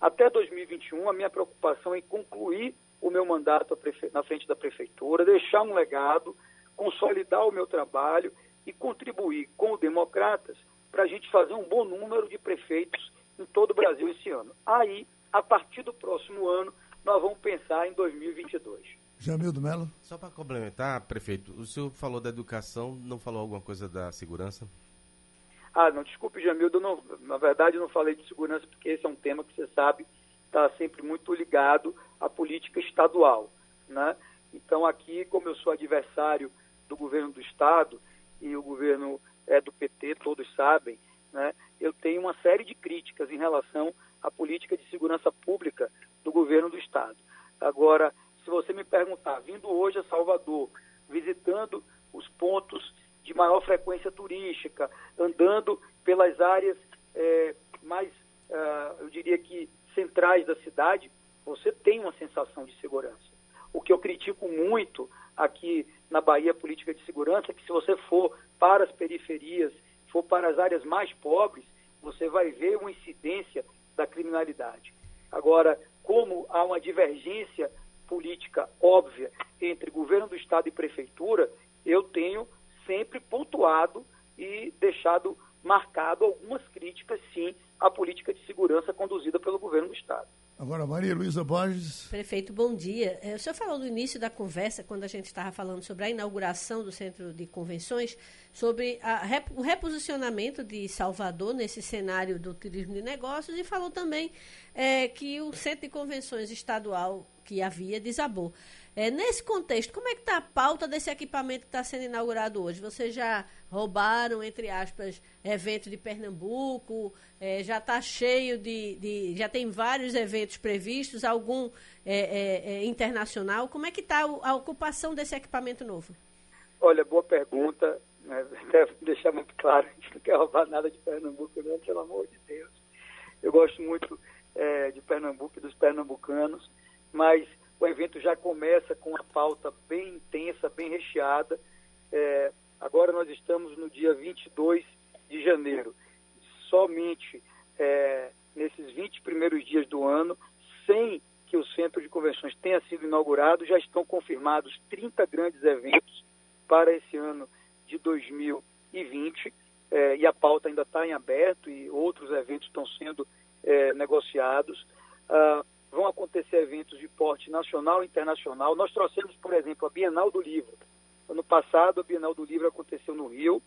F: Até 2021, a minha preocupação é concluir o meu mandato na frente da prefeitura, deixar um legado, consolidar o meu trabalho e contribuir com o Democratas para a gente fazer um bom número de prefeitos em todo o Brasil esse ano. Aí, a partir do próximo ano, nós vamos pensar em 2022.
B: Jamildo Melo.
D: Só para complementar, prefeito, o senhor falou da educação, não falou alguma coisa da segurança?
F: Ah, não, desculpe, Jamildo, não, na verdade não falei de segurança porque esse é um tema que você sabe está sempre muito ligado à política estadual, né? Então aqui, como eu sou adversário do governo do estado e o governo é do PT, todos sabem, né? Eu tenho uma série de críticas em relação à política de segurança pública do governo do estado. Agora, se você me perguntar, vindo hoje a Salvador, visitando os pontos de maior frequência turística, andando pelas áreas é, mais, uh, eu diria que centrais da cidade, você tem uma sensação de segurança. O que eu critico muito aqui na Bahia política de segurança é que se você for para as periferias, for para as áreas mais pobres, você vai ver uma incidência da criminalidade. Agora, como há uma divergência política óbvia entre governo do estado e prefeitura, eu tenho sempre pontuado e deixado marcado algumas críticas, sim, à política de segurança conduzida pelo governo do estado.
B: Agora, Maria Luísa Borges.
E: Prefeito, bom dia. É, o senhor falou no início da conversa, quando a gente estava falando sobre a inauguração do Centro de Convenções, sobre a, o reposicionamento de Salvador nesse cenário do turismo de negócios e falou também é, que o Centro de Convenções estadual que havia desabou. É, nesse contexto, como é que está a pauta desse equipamento que está sendo inaugurado hoje? Vocês já roubaram, entre aspas, eventos de Pernambuco, é, já está cheio de, de, Já tem vários eventos previstos, algum é, é, é internacional. Como é que está a ocupação desse equipamento novo?
F: Olha, boa pergunta. Né? Deixar muito claro, a gente não quer roubar nada de Pernambuco, não, pelo amor de Deus. Eu gosto muito é, de Pernambuco e dos pernambucanos, mas o evento já começa com uma pauta bem intensa, bem recheada. É, agora nós estamos no dia 22 de janeiro. Somente é, nesses 20 primeiros dias do ano, sem que o centro de convenções tenha sido inaugurado, já estão confirmados 30 grandes eventos para esse ano de 2020. É, e a pauta ainda está em aberto e outros eventos estão sendo é, negociados. Ah, vão acontecer eventos de porte nacional e internacional. Nós trouxemos, por exemplo, a Bienal do Livro. Ano passado, a Bienal do Livro aconteceu no Rio.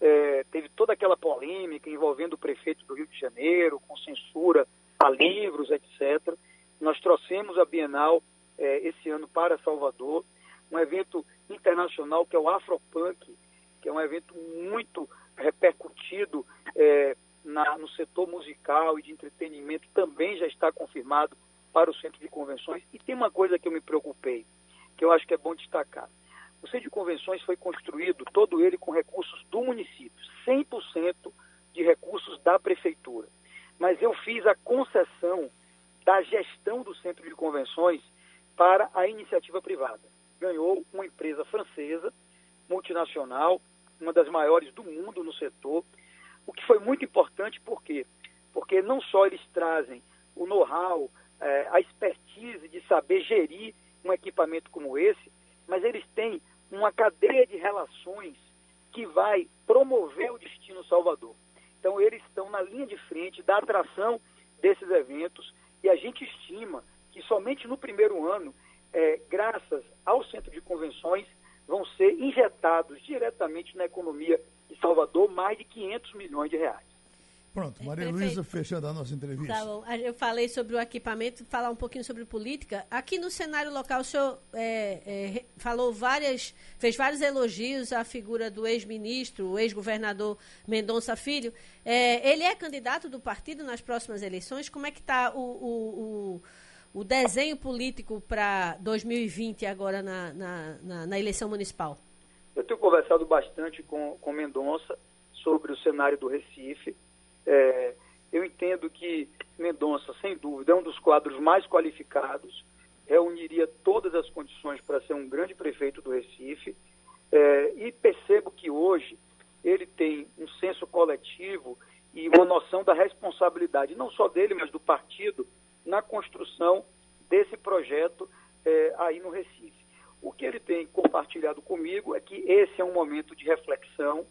F: É, teve toda aquela polêmica envolvendo o prefeito do Rio de Janeiro, com censura a livros, etc. Nós trouxemos a Bienal é, esse ano para Salvador, um evento internacional que é o Afropunk, que é um evento muito repercutido é, na, no setor musical e de entretenimento, também já está confirmado para o centro de convenções. E tem uma coisa que eu me preocupei, que eu acho que é bom destacar. O centro de convenções foi construído, todo ele com recursos do município, 100% de recursos da prefeitura. Mas eu fiz a concessão da gestão do centro de convenções para a iniciativa privada. Ganhou uma empresa francesa, multinacional, uma das maiores do mundo no setor, o que foi muito importante, por quê? Porque não só eles trazem o know-how, é, a expertise de saber gerir um equipamento como esse, mas eles têm uma cadeia de relações que vai promover o destino Salvador. Então, eles estão na linha de frente da atração desses eventos e a gente estima que somente no primeiro ano, é, graças ao centro de convenções, vão ser injetados diretamente na economia de Salvador mais de 500 milhões de reais.
B: Pronto, Maria Luísa fechando a nossa entrevista.
E: Tá bom. Eu falei sobre o equipamento, falar um pouquinho sobre política. Aqui no cenário local, o senhor é, é, falou várias, fez vários elogios à figura do ex-ministro, o ex-governador Mendonça Filho. É, ele é candidato do partido nas próximas eleições? Como é que está o, o, o, o, desenho político para 2020 agora na, na, na, na eleição municipal?
F: Eu tenho conversado bastante com, com Mendonça sobre o cenário do Recife é, eu entendo que Mendonça, sem dúvida, é um dos quadros mais qualificados, reuniria todas as condições para ser um grande prefeito do Recife, é, e percebo que hoje ele tem um senso coletivo e uma noção da responsabilidade, não só dele, mas do partido, na construção desse projeto é, aí no Recife. O que ele tem compartilhado comigo é que esse é um momento de reflexão,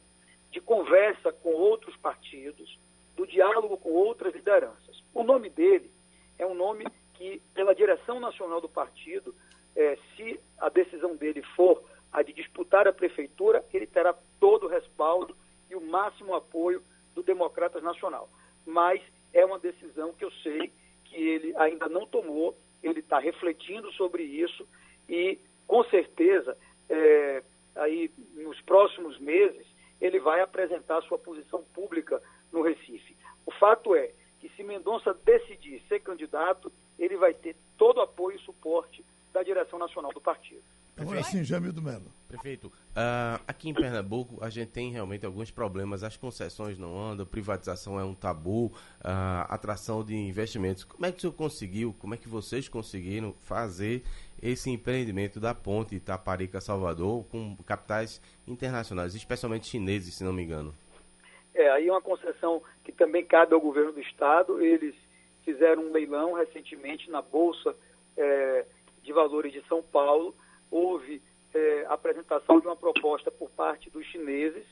F: de conversa com outros partidos, do diálogo com outras lideranças. O nome dele é um nome que, pela direção nacional do partido, é, se a decisão dele for a de disputar a prefeitura, ele terá todo o respaldo e o máximo apoio do Democratas Nacional. Mas é uma decisão que eu sei que ele ainda não tomou, ele está refletindo sobre isso e, com certeza, é, aí nos próximos meses, ele vai apresentar sua posição pública no Recife. O fato é que se Mendonça decidir ser candidato, ele vai ter todo o apoio e suporte da direção nacional do partido.
B: Agora sim, Jamildo Melo.
D: Prefeito, uh, aqui em Pernambuco a gente tem realmente alguns problemas. As concessões não andam, privatização é um tabu, uh, atração de investimentos. Como é que o senhor conseguiu, como é que vocês conseguiram fazer esse empreendimento da ponte Itaparica-Salvador com capitais internacionais, especialmente chineses, se não me engano?
F: É, aí é uma concessão que também cabe ao governo do estado. Eles fizeram um leilão recentemente na Bolsa é, de Valores de São Paulo. Houve é, apresentação de uma proposta por parte dos chineses.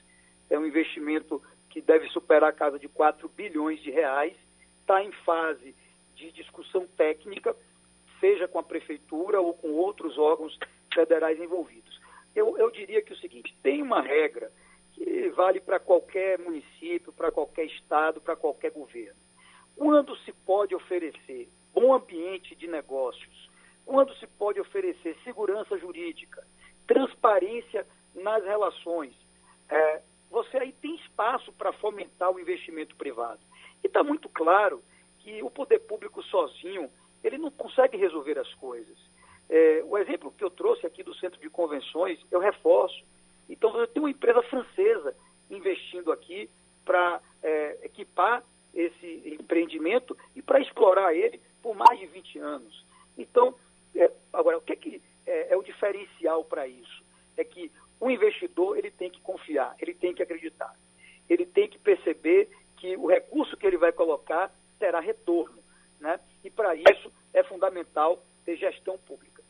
F: É um investimento que deve superar a casa de 4 bilhões de reais. Está em fase de discussão técnica, seja com a prefeitura ou com outros órgãos federais envolvidos. Eu, eu diria que é o seguinte: tem uma regra que vale para qualquer município, para qualquer estado, para qualquer governo. Quando se pode oferecer bom ambiente de negócios, quando se pode oferecer segurança jurídica, transparência nas relações, é, você aí tem espaço para fomentar o investimento privado. E está muito claro que o poder público sozinho ele não consegue resolver as coisas. É, o exemplo que eu trouxe aqui do centro de convenções, eu reforço. Então, você tem uma empresa francesa investindo aqui para é, equipar esse empreendimento e para explorar ele por mais de 20 anos. Então, é, agora, o que, é, que é, é o diferencial para isso? É que o investidor ele tem que confiar, ele tem que acreditar, ele tem que perceber que o recurso que ele vai colocar terá retorno. Né? E para isso é fundamental ter gestão pública.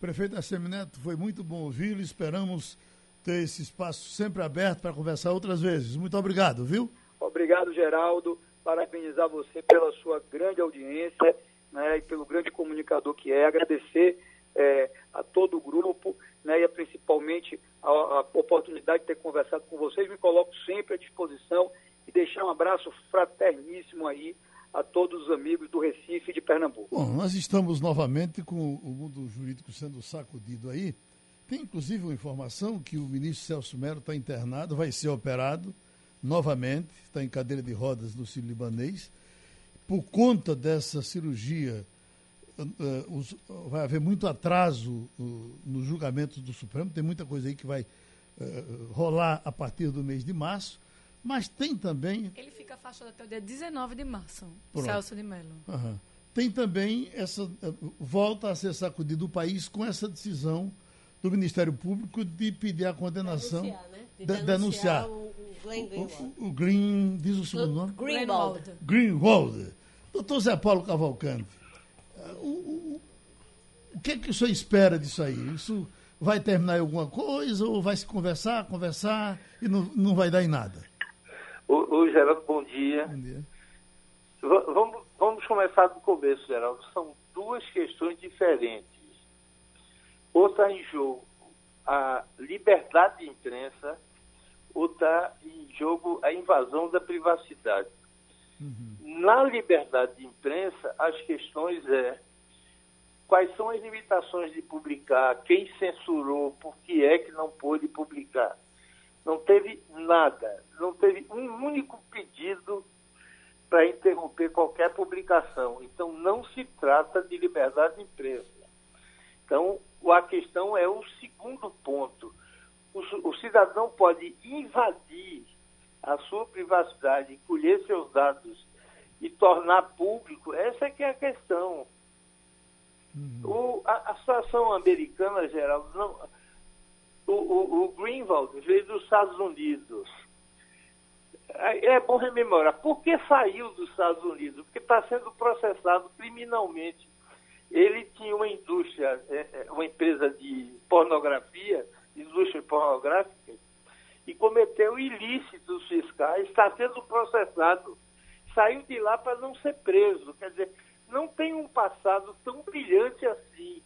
B: Prefeito Assemineto, foi muito bom ouvi-lo. Esperamos ter esse espaço sempre aberto para conversar outras vezes. Muito obrigado, viu?
F: Obrigado, Geraldo. Parabenizar você pela sua grande audiência né, e pelo grande comunicador que é. Agradecer é, a todo o grupo né, e a, principalmente a, a, oportunidade de ter conversado com vocês. Me coloco sempre à disposição e deixar um abraço fraterníssimo aí a todos os amigos do Recife e de Pernambuco.
B: Bom, nós estamos novamente com o mundo jurídico sendo sacudido aí. Tem inclusive uma informação que o ministro Celso Melo está internado, vai ser operado novamente, está em cadeira de rodas no Ciro Libanês. Por conta dessa cirurgia, uh, os, vai haver muito atraso uh, no julgamento do Supremo, tem muita coisa aí que vai uh, rolar a partir do mês de março, mas tem também.
C: Ele fica afastado até o dia 19 de março, Pronto. Celso de Mello.
B: Uhum. Tem também essa. volta a ser sacudido o país com essa decisão do Ministério Público de pedir a condenação.
E: Denunciar, né?
B: De denunciar, denunciar.
E: O, Glenn
B: Greenwald. O, o, Green, diz o segundo nome?
E: Greenwald.
B: Greenwald. Doutor Zé Paulo Cavalcante, o, o, o que é que o senhor espera disso aí? Isso vai terminar em alguma coisa ou vai se conversar, conversar e não, não vai dar em nada?
G: Oi, Geraldo, bom dia.
B: Bom dia.
G: Vamos, vamos começar do começo, Geraldo. São duas questões diferentes ou está em jogo a liberdade de imprensa, ou está em jogo a invasão da privacidade. Uhum. Na liberdade de imprensa, as questões é quais são as limitações de publicar, quem censurou, por que é que não pôde publicar. Não teve nada, não teve um único pedido para interromper qualquer publicação. Então, não se trata de liberdade de imprensa. Então, a questão é o segundo ponto. O, o cidadão pode invadir a sua privacidade, colher seus dados e tornar público. Essa é que é a questão. Uhum. O, a, a, situação americana, geral, não, o, o, o Greenwald veio dos Estados Unidos. É bom rememorar. Por que saiu dos Estados Unidos? Porque está sendo processado criminalmente ele tinha uma indústria, é, é, uma empresa de pornografia, indústria pornográfica, e cometeu ilícitos fiscais, está sendo processado, saiu de lá para não ser preso. Quer dizer, não tem um passado tão brilhante assim.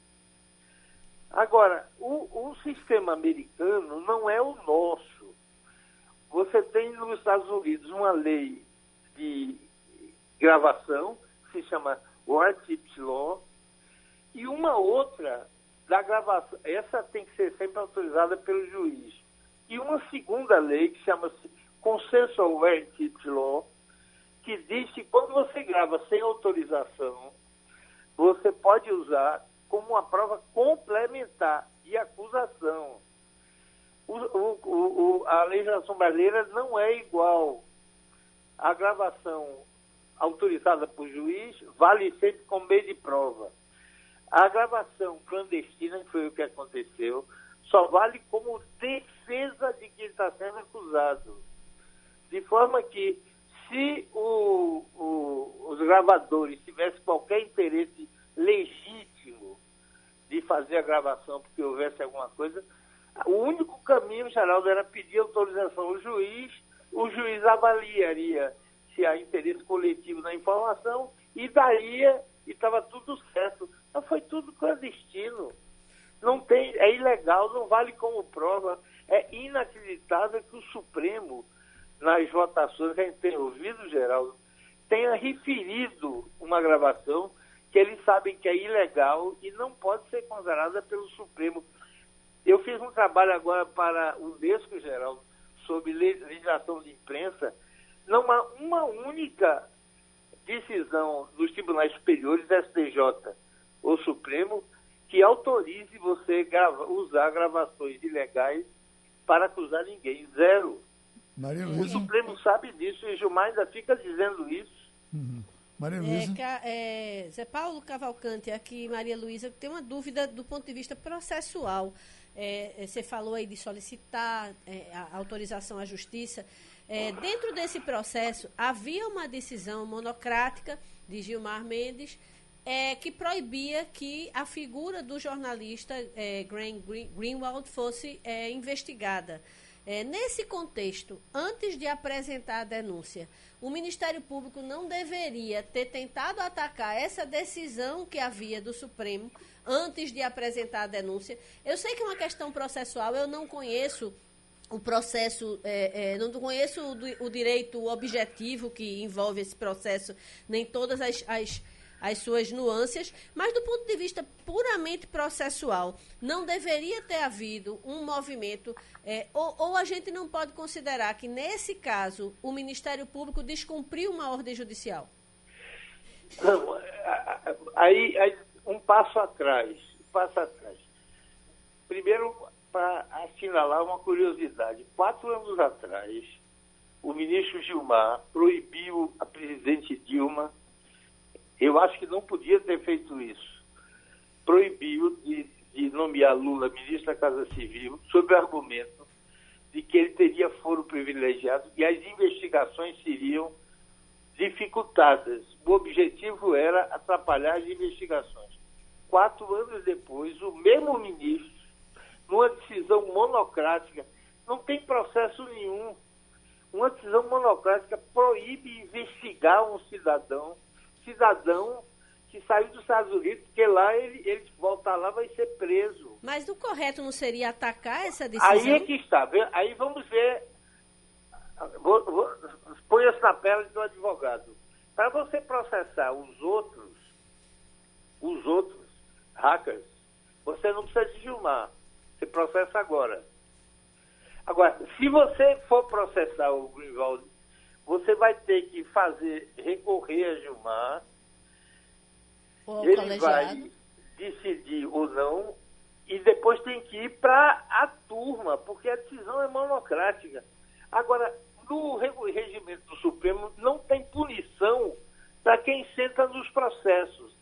G: Agora, o, o sistema americano não é o nosso. Você tem nos Estados Unidos uma lei de gravação, que se chama Wartip Law, e uma outra da gravação, essa tem que ser sempre autorizada pelo juiz. E uma segunda lei que chama-se Consensual Heritage Law, que diz que quando você grava sem autorização, você pode usar como uma prova complementar. de acusação. O, o, o, a legislação brasileira não é igual. A gravação autorizada por juiz vale sempre como meio de prova. A gravação clandestina, que foi o que aconteceu, só vale como defesa de quem está sendo acusado. De forma que, se o, o, os gravadores tivessem qualquer interesse legítimo de fazer a gravação porque houvesse alguma coisa, o único caminho, Geraldo, era pedir autorização ao juiz, o juiz avaliaria se há interesse coletivo na informação e daria, e estava tudo certo. Mas foi tudo clandestino. Não tem, é ilegal, não vale como prova. É inacreditável que o Supremo, nas votações que a gente tem ouvido, Geraldo, tenha referido uma gravação que eles sabem que é ilegal e não pode ser considerada pelo Supremo. Eu fiz um trabalho agora para o Unesco, Geraldo, sobre legislação de imprensa. Não há uma única decisão dos tribunais superiores, STJ ou Supremo, que autorize você grava, usar gravações ilegais para acusar ninguém. Zero. Maria Luísa. O Supremo sabe disso e Gilmar ainda fica dizendo isso.
E: Uhum. Maria Luísa. É, é, Zé Paulo Cavalcante, aqui, Maria Luísa, tem uma dúvida do ponto de vista processual. É, é você falou aí de solicitar é, a autorização à justiça. É, dentro desse processo, havia uma decisão monocrática de Gilmar Mendes é, que proibia que a figura do jornalista é, Green, Greenwald fosse é, investigada. É, nesse contexto, antes de apresentar a denúncia, o Ministério Público não deveria ter tentado atacar essa decisão que havia do Supremo antes de apresentar a denúncia. Eu sei que é uma questão processual, eu não conheço o processo, é, é, não conheço o, o, direito objetivo que envolve esse processo, nem todas as, as as suas nuances, mas do ponto de vista puramente processual, não deveria ter havido um movimento, é, ou, ou, a gente não pode considerar que, nesse caso, o Ministério Público descumpriu uma ordem judicial?
G: Não, aí, aí um passo atrás, um passo atrás. Primeiro, para assinalar uma curiosidade, quatro anos atrás, o ministro Gilmar proibiu a presidente Dilma eu acho que não podia ter feito isso. Proibiu de, de nomear Lula ministro da Casa Civil sob o argumento de que ele teria foro privilegiado e as investigações seriam dificultadas. O objetivo era atrapalhar as investigações. Quatro anos depois, o mesmo ministro, numa decisão monocrática, não tem processo nenhum. Uma decisão monocrática proíbe investigar um cidadão cidadão que saiu dos Estados Unidos, porque lá ele, ele voltar lá vai ser preso.
E: Mas o correto não seria atacar essa decisão?
G: Aí é que está. Aí vamos ver. Ponha-se na pele do advogado. Para você processar os outros, os outros hackers, você não precisa de Gilmar. Você processa agora. Agora, se você for processar o Greenwald você vai ter que fazer, recorrer a Gilmar, o ele colegiado. vai decidir ou não, e depois tem que ir para a turma, porque a decisão é monocrática. Agora, no regimento do Supremo não tem punição para quem senta nos processos.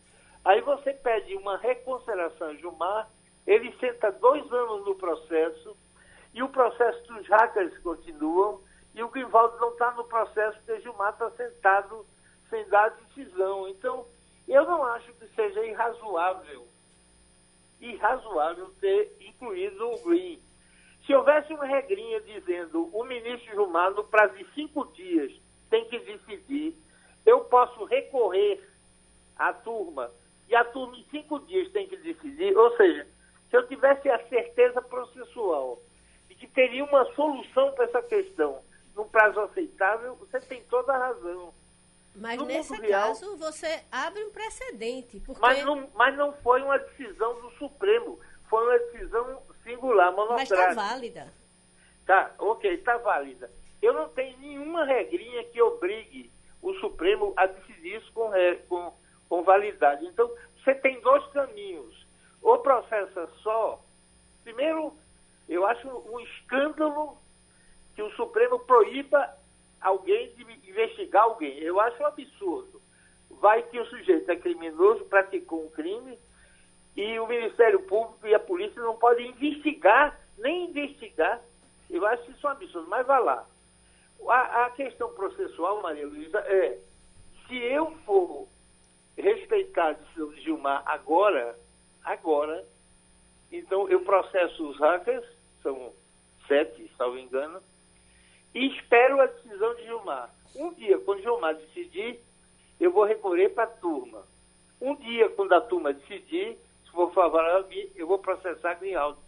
G: Aí você pede uma reconsideração Gilmar, ele senta dois anos no processo, e o processo dos hackers continuam, e o Grivaldo não está no processo porque Gilmar está sentado sem dar decisão. Então, eu não acho que seja irrazoável, irrazoável ter incluído o Green. Se houvesse uma regrinha dizendo o ministro Gilmar, no prazo de cinco dias, tem que decidir, eu posso recorrer à turma e a turma em cinco dias tem que decidir, ou seja, se eu tivesse a certeza processual de que teria uma solução para essa questão num prazo aceitável, você tem toda a razão.
E: Mas no nesse real, caso, você abre um precedente. Porque...
G: Mas, não, mas não foi uma decisão do Supremo, foi uma decisão singular, monocrática. Mas está
E: válida.
G: Tá, ok, está válida. Eu não tenho nenhuma regrinha que obrigue o Supremo a decidir isso com, com, com validade. Então, você tem dois caminhos. Ou processa só Primeiro, eu acho um escândalo que o Supremo proíba alguém de investigar alguém. Eu acho um absurdo. Vai que o sujeito é criminoso, praticou um crime, e o Ministério Público e a polícia não podem investigar, nem investigar. Eu acho isso um absurdo, mas vá lá. A, a questão processual, Maria Luísa, é se eu for decisão de Gilmar agora, agora, então eu processo os hackers, são sete, salvo engano, e espero a decisão de Gilmar. Um dia, quando Gilmar decidir, eu vou recorrer para a turma. Um dia, quando a turma decidir, se for favorável a mim, eu vou processar Grimaldo.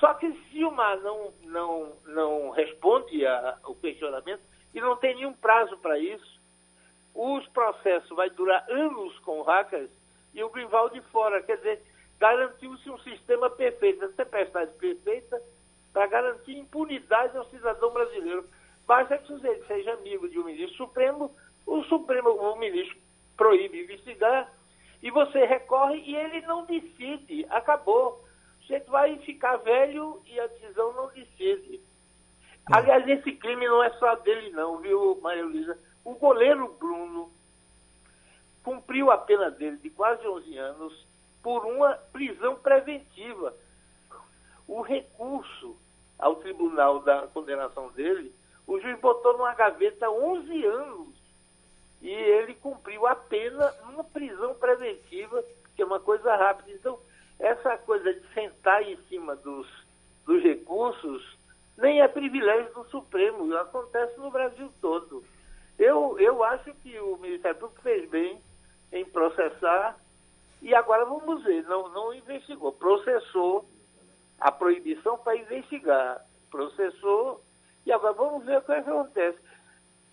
G: Só que se Gilmar não, não, não responde ao questionamento, e não tem nenhum prazo para isso, os processos vai durar anos com hackers e o Grimaldo de fora. Quer dizer, garantiu-se um sistema perfeito, a tempestade perfeita, para garantir impunidade ao cidadão brasileiro. Basta que o sujeito seja amigo de um ministro supremo, o Supremo, o ministro proíbe investigar, e você recorre e ele não decide. Acabou. O sujeito vai ficar velho e a decisão não decide. Aliás, esse crime não é só dele não, viu, Maria Luísa? O goleiro Bruno cumpriu a pena dele de quase 11 anos por uma prisão preventiva. O recurso ao tribunal da condenação dele, o juiz botou numa gaveta 11 anos e ele cumpriu a pena numa prisão preventiva, que é uma coisa rápida. Então, essa coisa de sentar em cima dos, dos recursos nem é privilégio do Supremo, acontece no Brasil todo. Eu, eu acho que o Ministério Público fez bem em processar e agora vamos ver, não, não investigou, processou a proibição para investigar, processou e agora vamos ver o que acontece.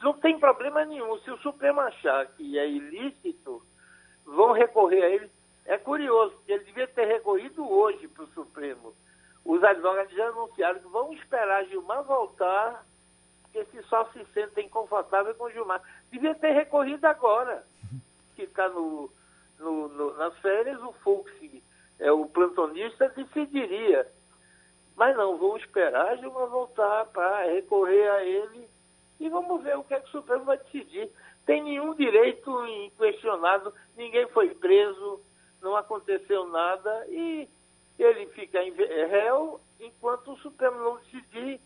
G: Não tem problema nenhum, se o Supremo achar que é ilícito, vão recorrer a ele. É curioso, ele devia ter recorrido hoje para o Supremo os advogados já anunciaram que vão esperar Gilmar voltar, porque se só se sentem confortáveis com Gilmar. Devia ter recorrido agora, que está no, no, no, nas férias, o Fux, é, o plantonista, decidiria. Mas não, vão esperar Gilmar voltar para recorrer a ele e vamos ver o que, é que o Supremo vai decidir. Tem nenhum direito inquestionado, ninguém foi preso, não aconteceu nada e ele fica é, réu enquanto o Supremo não decidir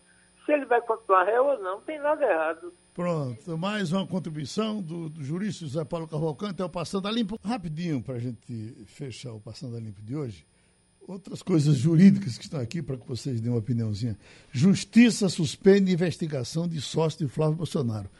G: se ele vai continuar réu ou não. Não tem nada errado.
B: Pronto, mais uma contribuição do, do jurista José Paulo Cavalcante, é o Passando a Limpo. Rapidinho, para a gente fechar o Passando a Limpo de hoje. Outras coisas jurídicas que estão aqui para que vocês dêem uma opiniãozinha. Justiça suspende investigação de sócio de Flávio Bolsonaro.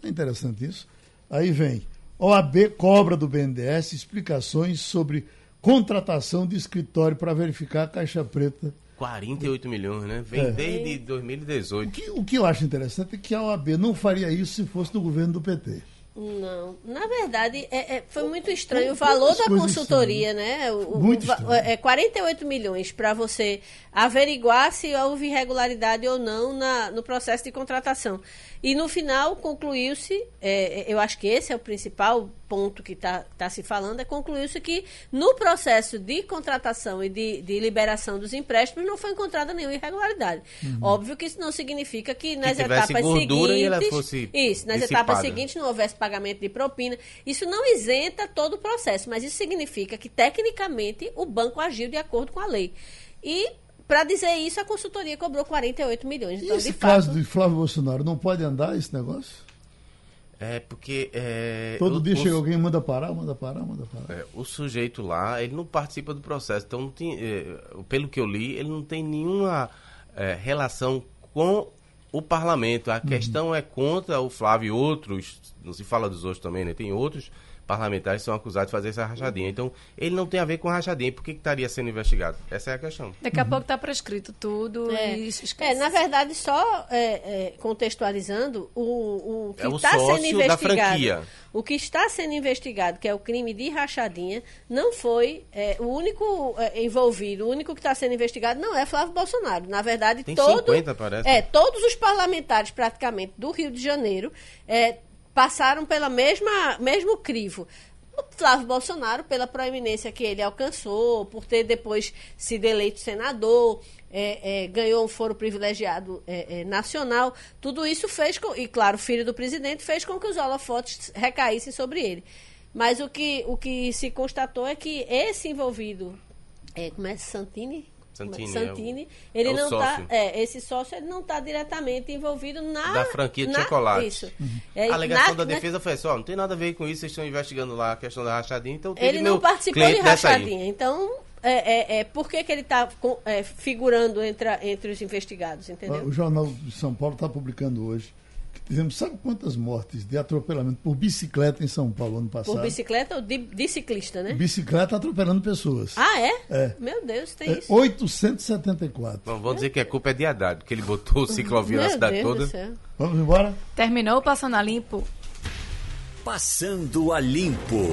B: É interessante isso. Aí vem. OAB cobra do BNDES explicações sobre contratação de escritório para verificar a caixa preta.
D: 48 milhões, né? Vem é. desde 2018.
B: O que, o que eu acho interessante é que a OAB não faria isso se fosse do governo do PT.
E: Não, na verdade é, é, foi muito estranho o valor da consultoria, né? O, muito o. É 48 milhões para você averiguar se houve irregularidade ou não na, no processo de contratação. E no final concluiu-se, é, eu acho que esse é o principal ponto que está tá se falando, é concluiu-se que no processo de contratação e de, de, liberação dos empréstimos não foi encontrada nenhuma irregularidade. Uhum. Óbvio que isso não significa que nas que etapas seguintes. isso, nas dissipada. etapas seguintes não houvesse pagamento de propina. Isso não isenta todo o processo, mas isso significa que, tecnicamente, o banco agiu de acordo com a lei. E para dizer isso, a consultoria cobrou 48 milhões. Então,
B: e esse caso de Flávio Bolsonaro não pode andar esse negócio?
D: É porque. É,
B: Todo o, dia chega alguém manda parar, manda parar, manda parar.
D: É, o sujeito lá, ele não participa do processo. Então, não tem, é, pelo que eu li, ele não tem nenhuma é, relação com o parlamento. A uhum. questão é contra o Flávio e outros, não se fala dos outros também, né? Tem outros parlamentares são acusados de fazer essa rachadinha. Então, ele não tem a ver com rachadinha. Por que, que estaria sendo investigado? Essa é a questão.
C: Daqui a uhum. pouco está prescrito tudo.
E: É. E é, na verdade, só é, é, contextualizando, o, o que está é sendo investigado. O que está sendo investigado, que é o crime de rachadinha, não foi é, o único é, envolvido, o único que está sendo investigado não é Flávio Bolsonaro. Na verdade,
D: Tem
E: todo,
D: 50, parece.
E: É, todos os parlamentares, praticamente, do Rio de Janeiro, é, passaram pela mesma mesmo crivo. O Flávio Bolsonaro, pela proeminência que ele alcançou, por ter depois sido eleito senador, é, é, ganhou um foro privilegiado é, é, nacional, tudo isso fez, com, e claro, filho do presidente, fez com que os holofotes recaíssem sobre ele. Mas o que, o que se constatou é que esse envolvido, é, como é Santini?
D: Santini,
E: Santini
D: é o-
E: ele
D: é
E: não tá, é, esse sócio ele não está diretamente envolvido na
D: Da franquia de
E: na-
D: chocolate.
E: Isso. É,
D: a alegação
E: na-
D: da
E: na-
D: defesa foi assim, ó, não tem nada a ver com isso, vocês estão investigando lá a questão da rachadinha, então
E: Ele
D: meu
E: não participou de rachadinha. Então, é, é, é, por que, que ele está figurando entre, entre os investigados, entendeu?
B: O Jornal de São Paulo está publicando hoje. Dizendo, sabe quantas mortes de atropelamento por bicicleta em São Paulo ano passado?
E: Por bicicleta ou de, de ciclista, né?
B: Bicicleta atropelando pessoas.
E: Ah, é?
B: É.
E: Meu Deus, tem
B: É
E: isso.
B: 874.
D: Bom, vamos dizer que a culpa é de Haddad, porque ele botou ciclovia na cidade
E: Deus
D: toda.
B: Vamos embora?
C: Terminou o Passando a Limpo?
A: Passando a Limpo.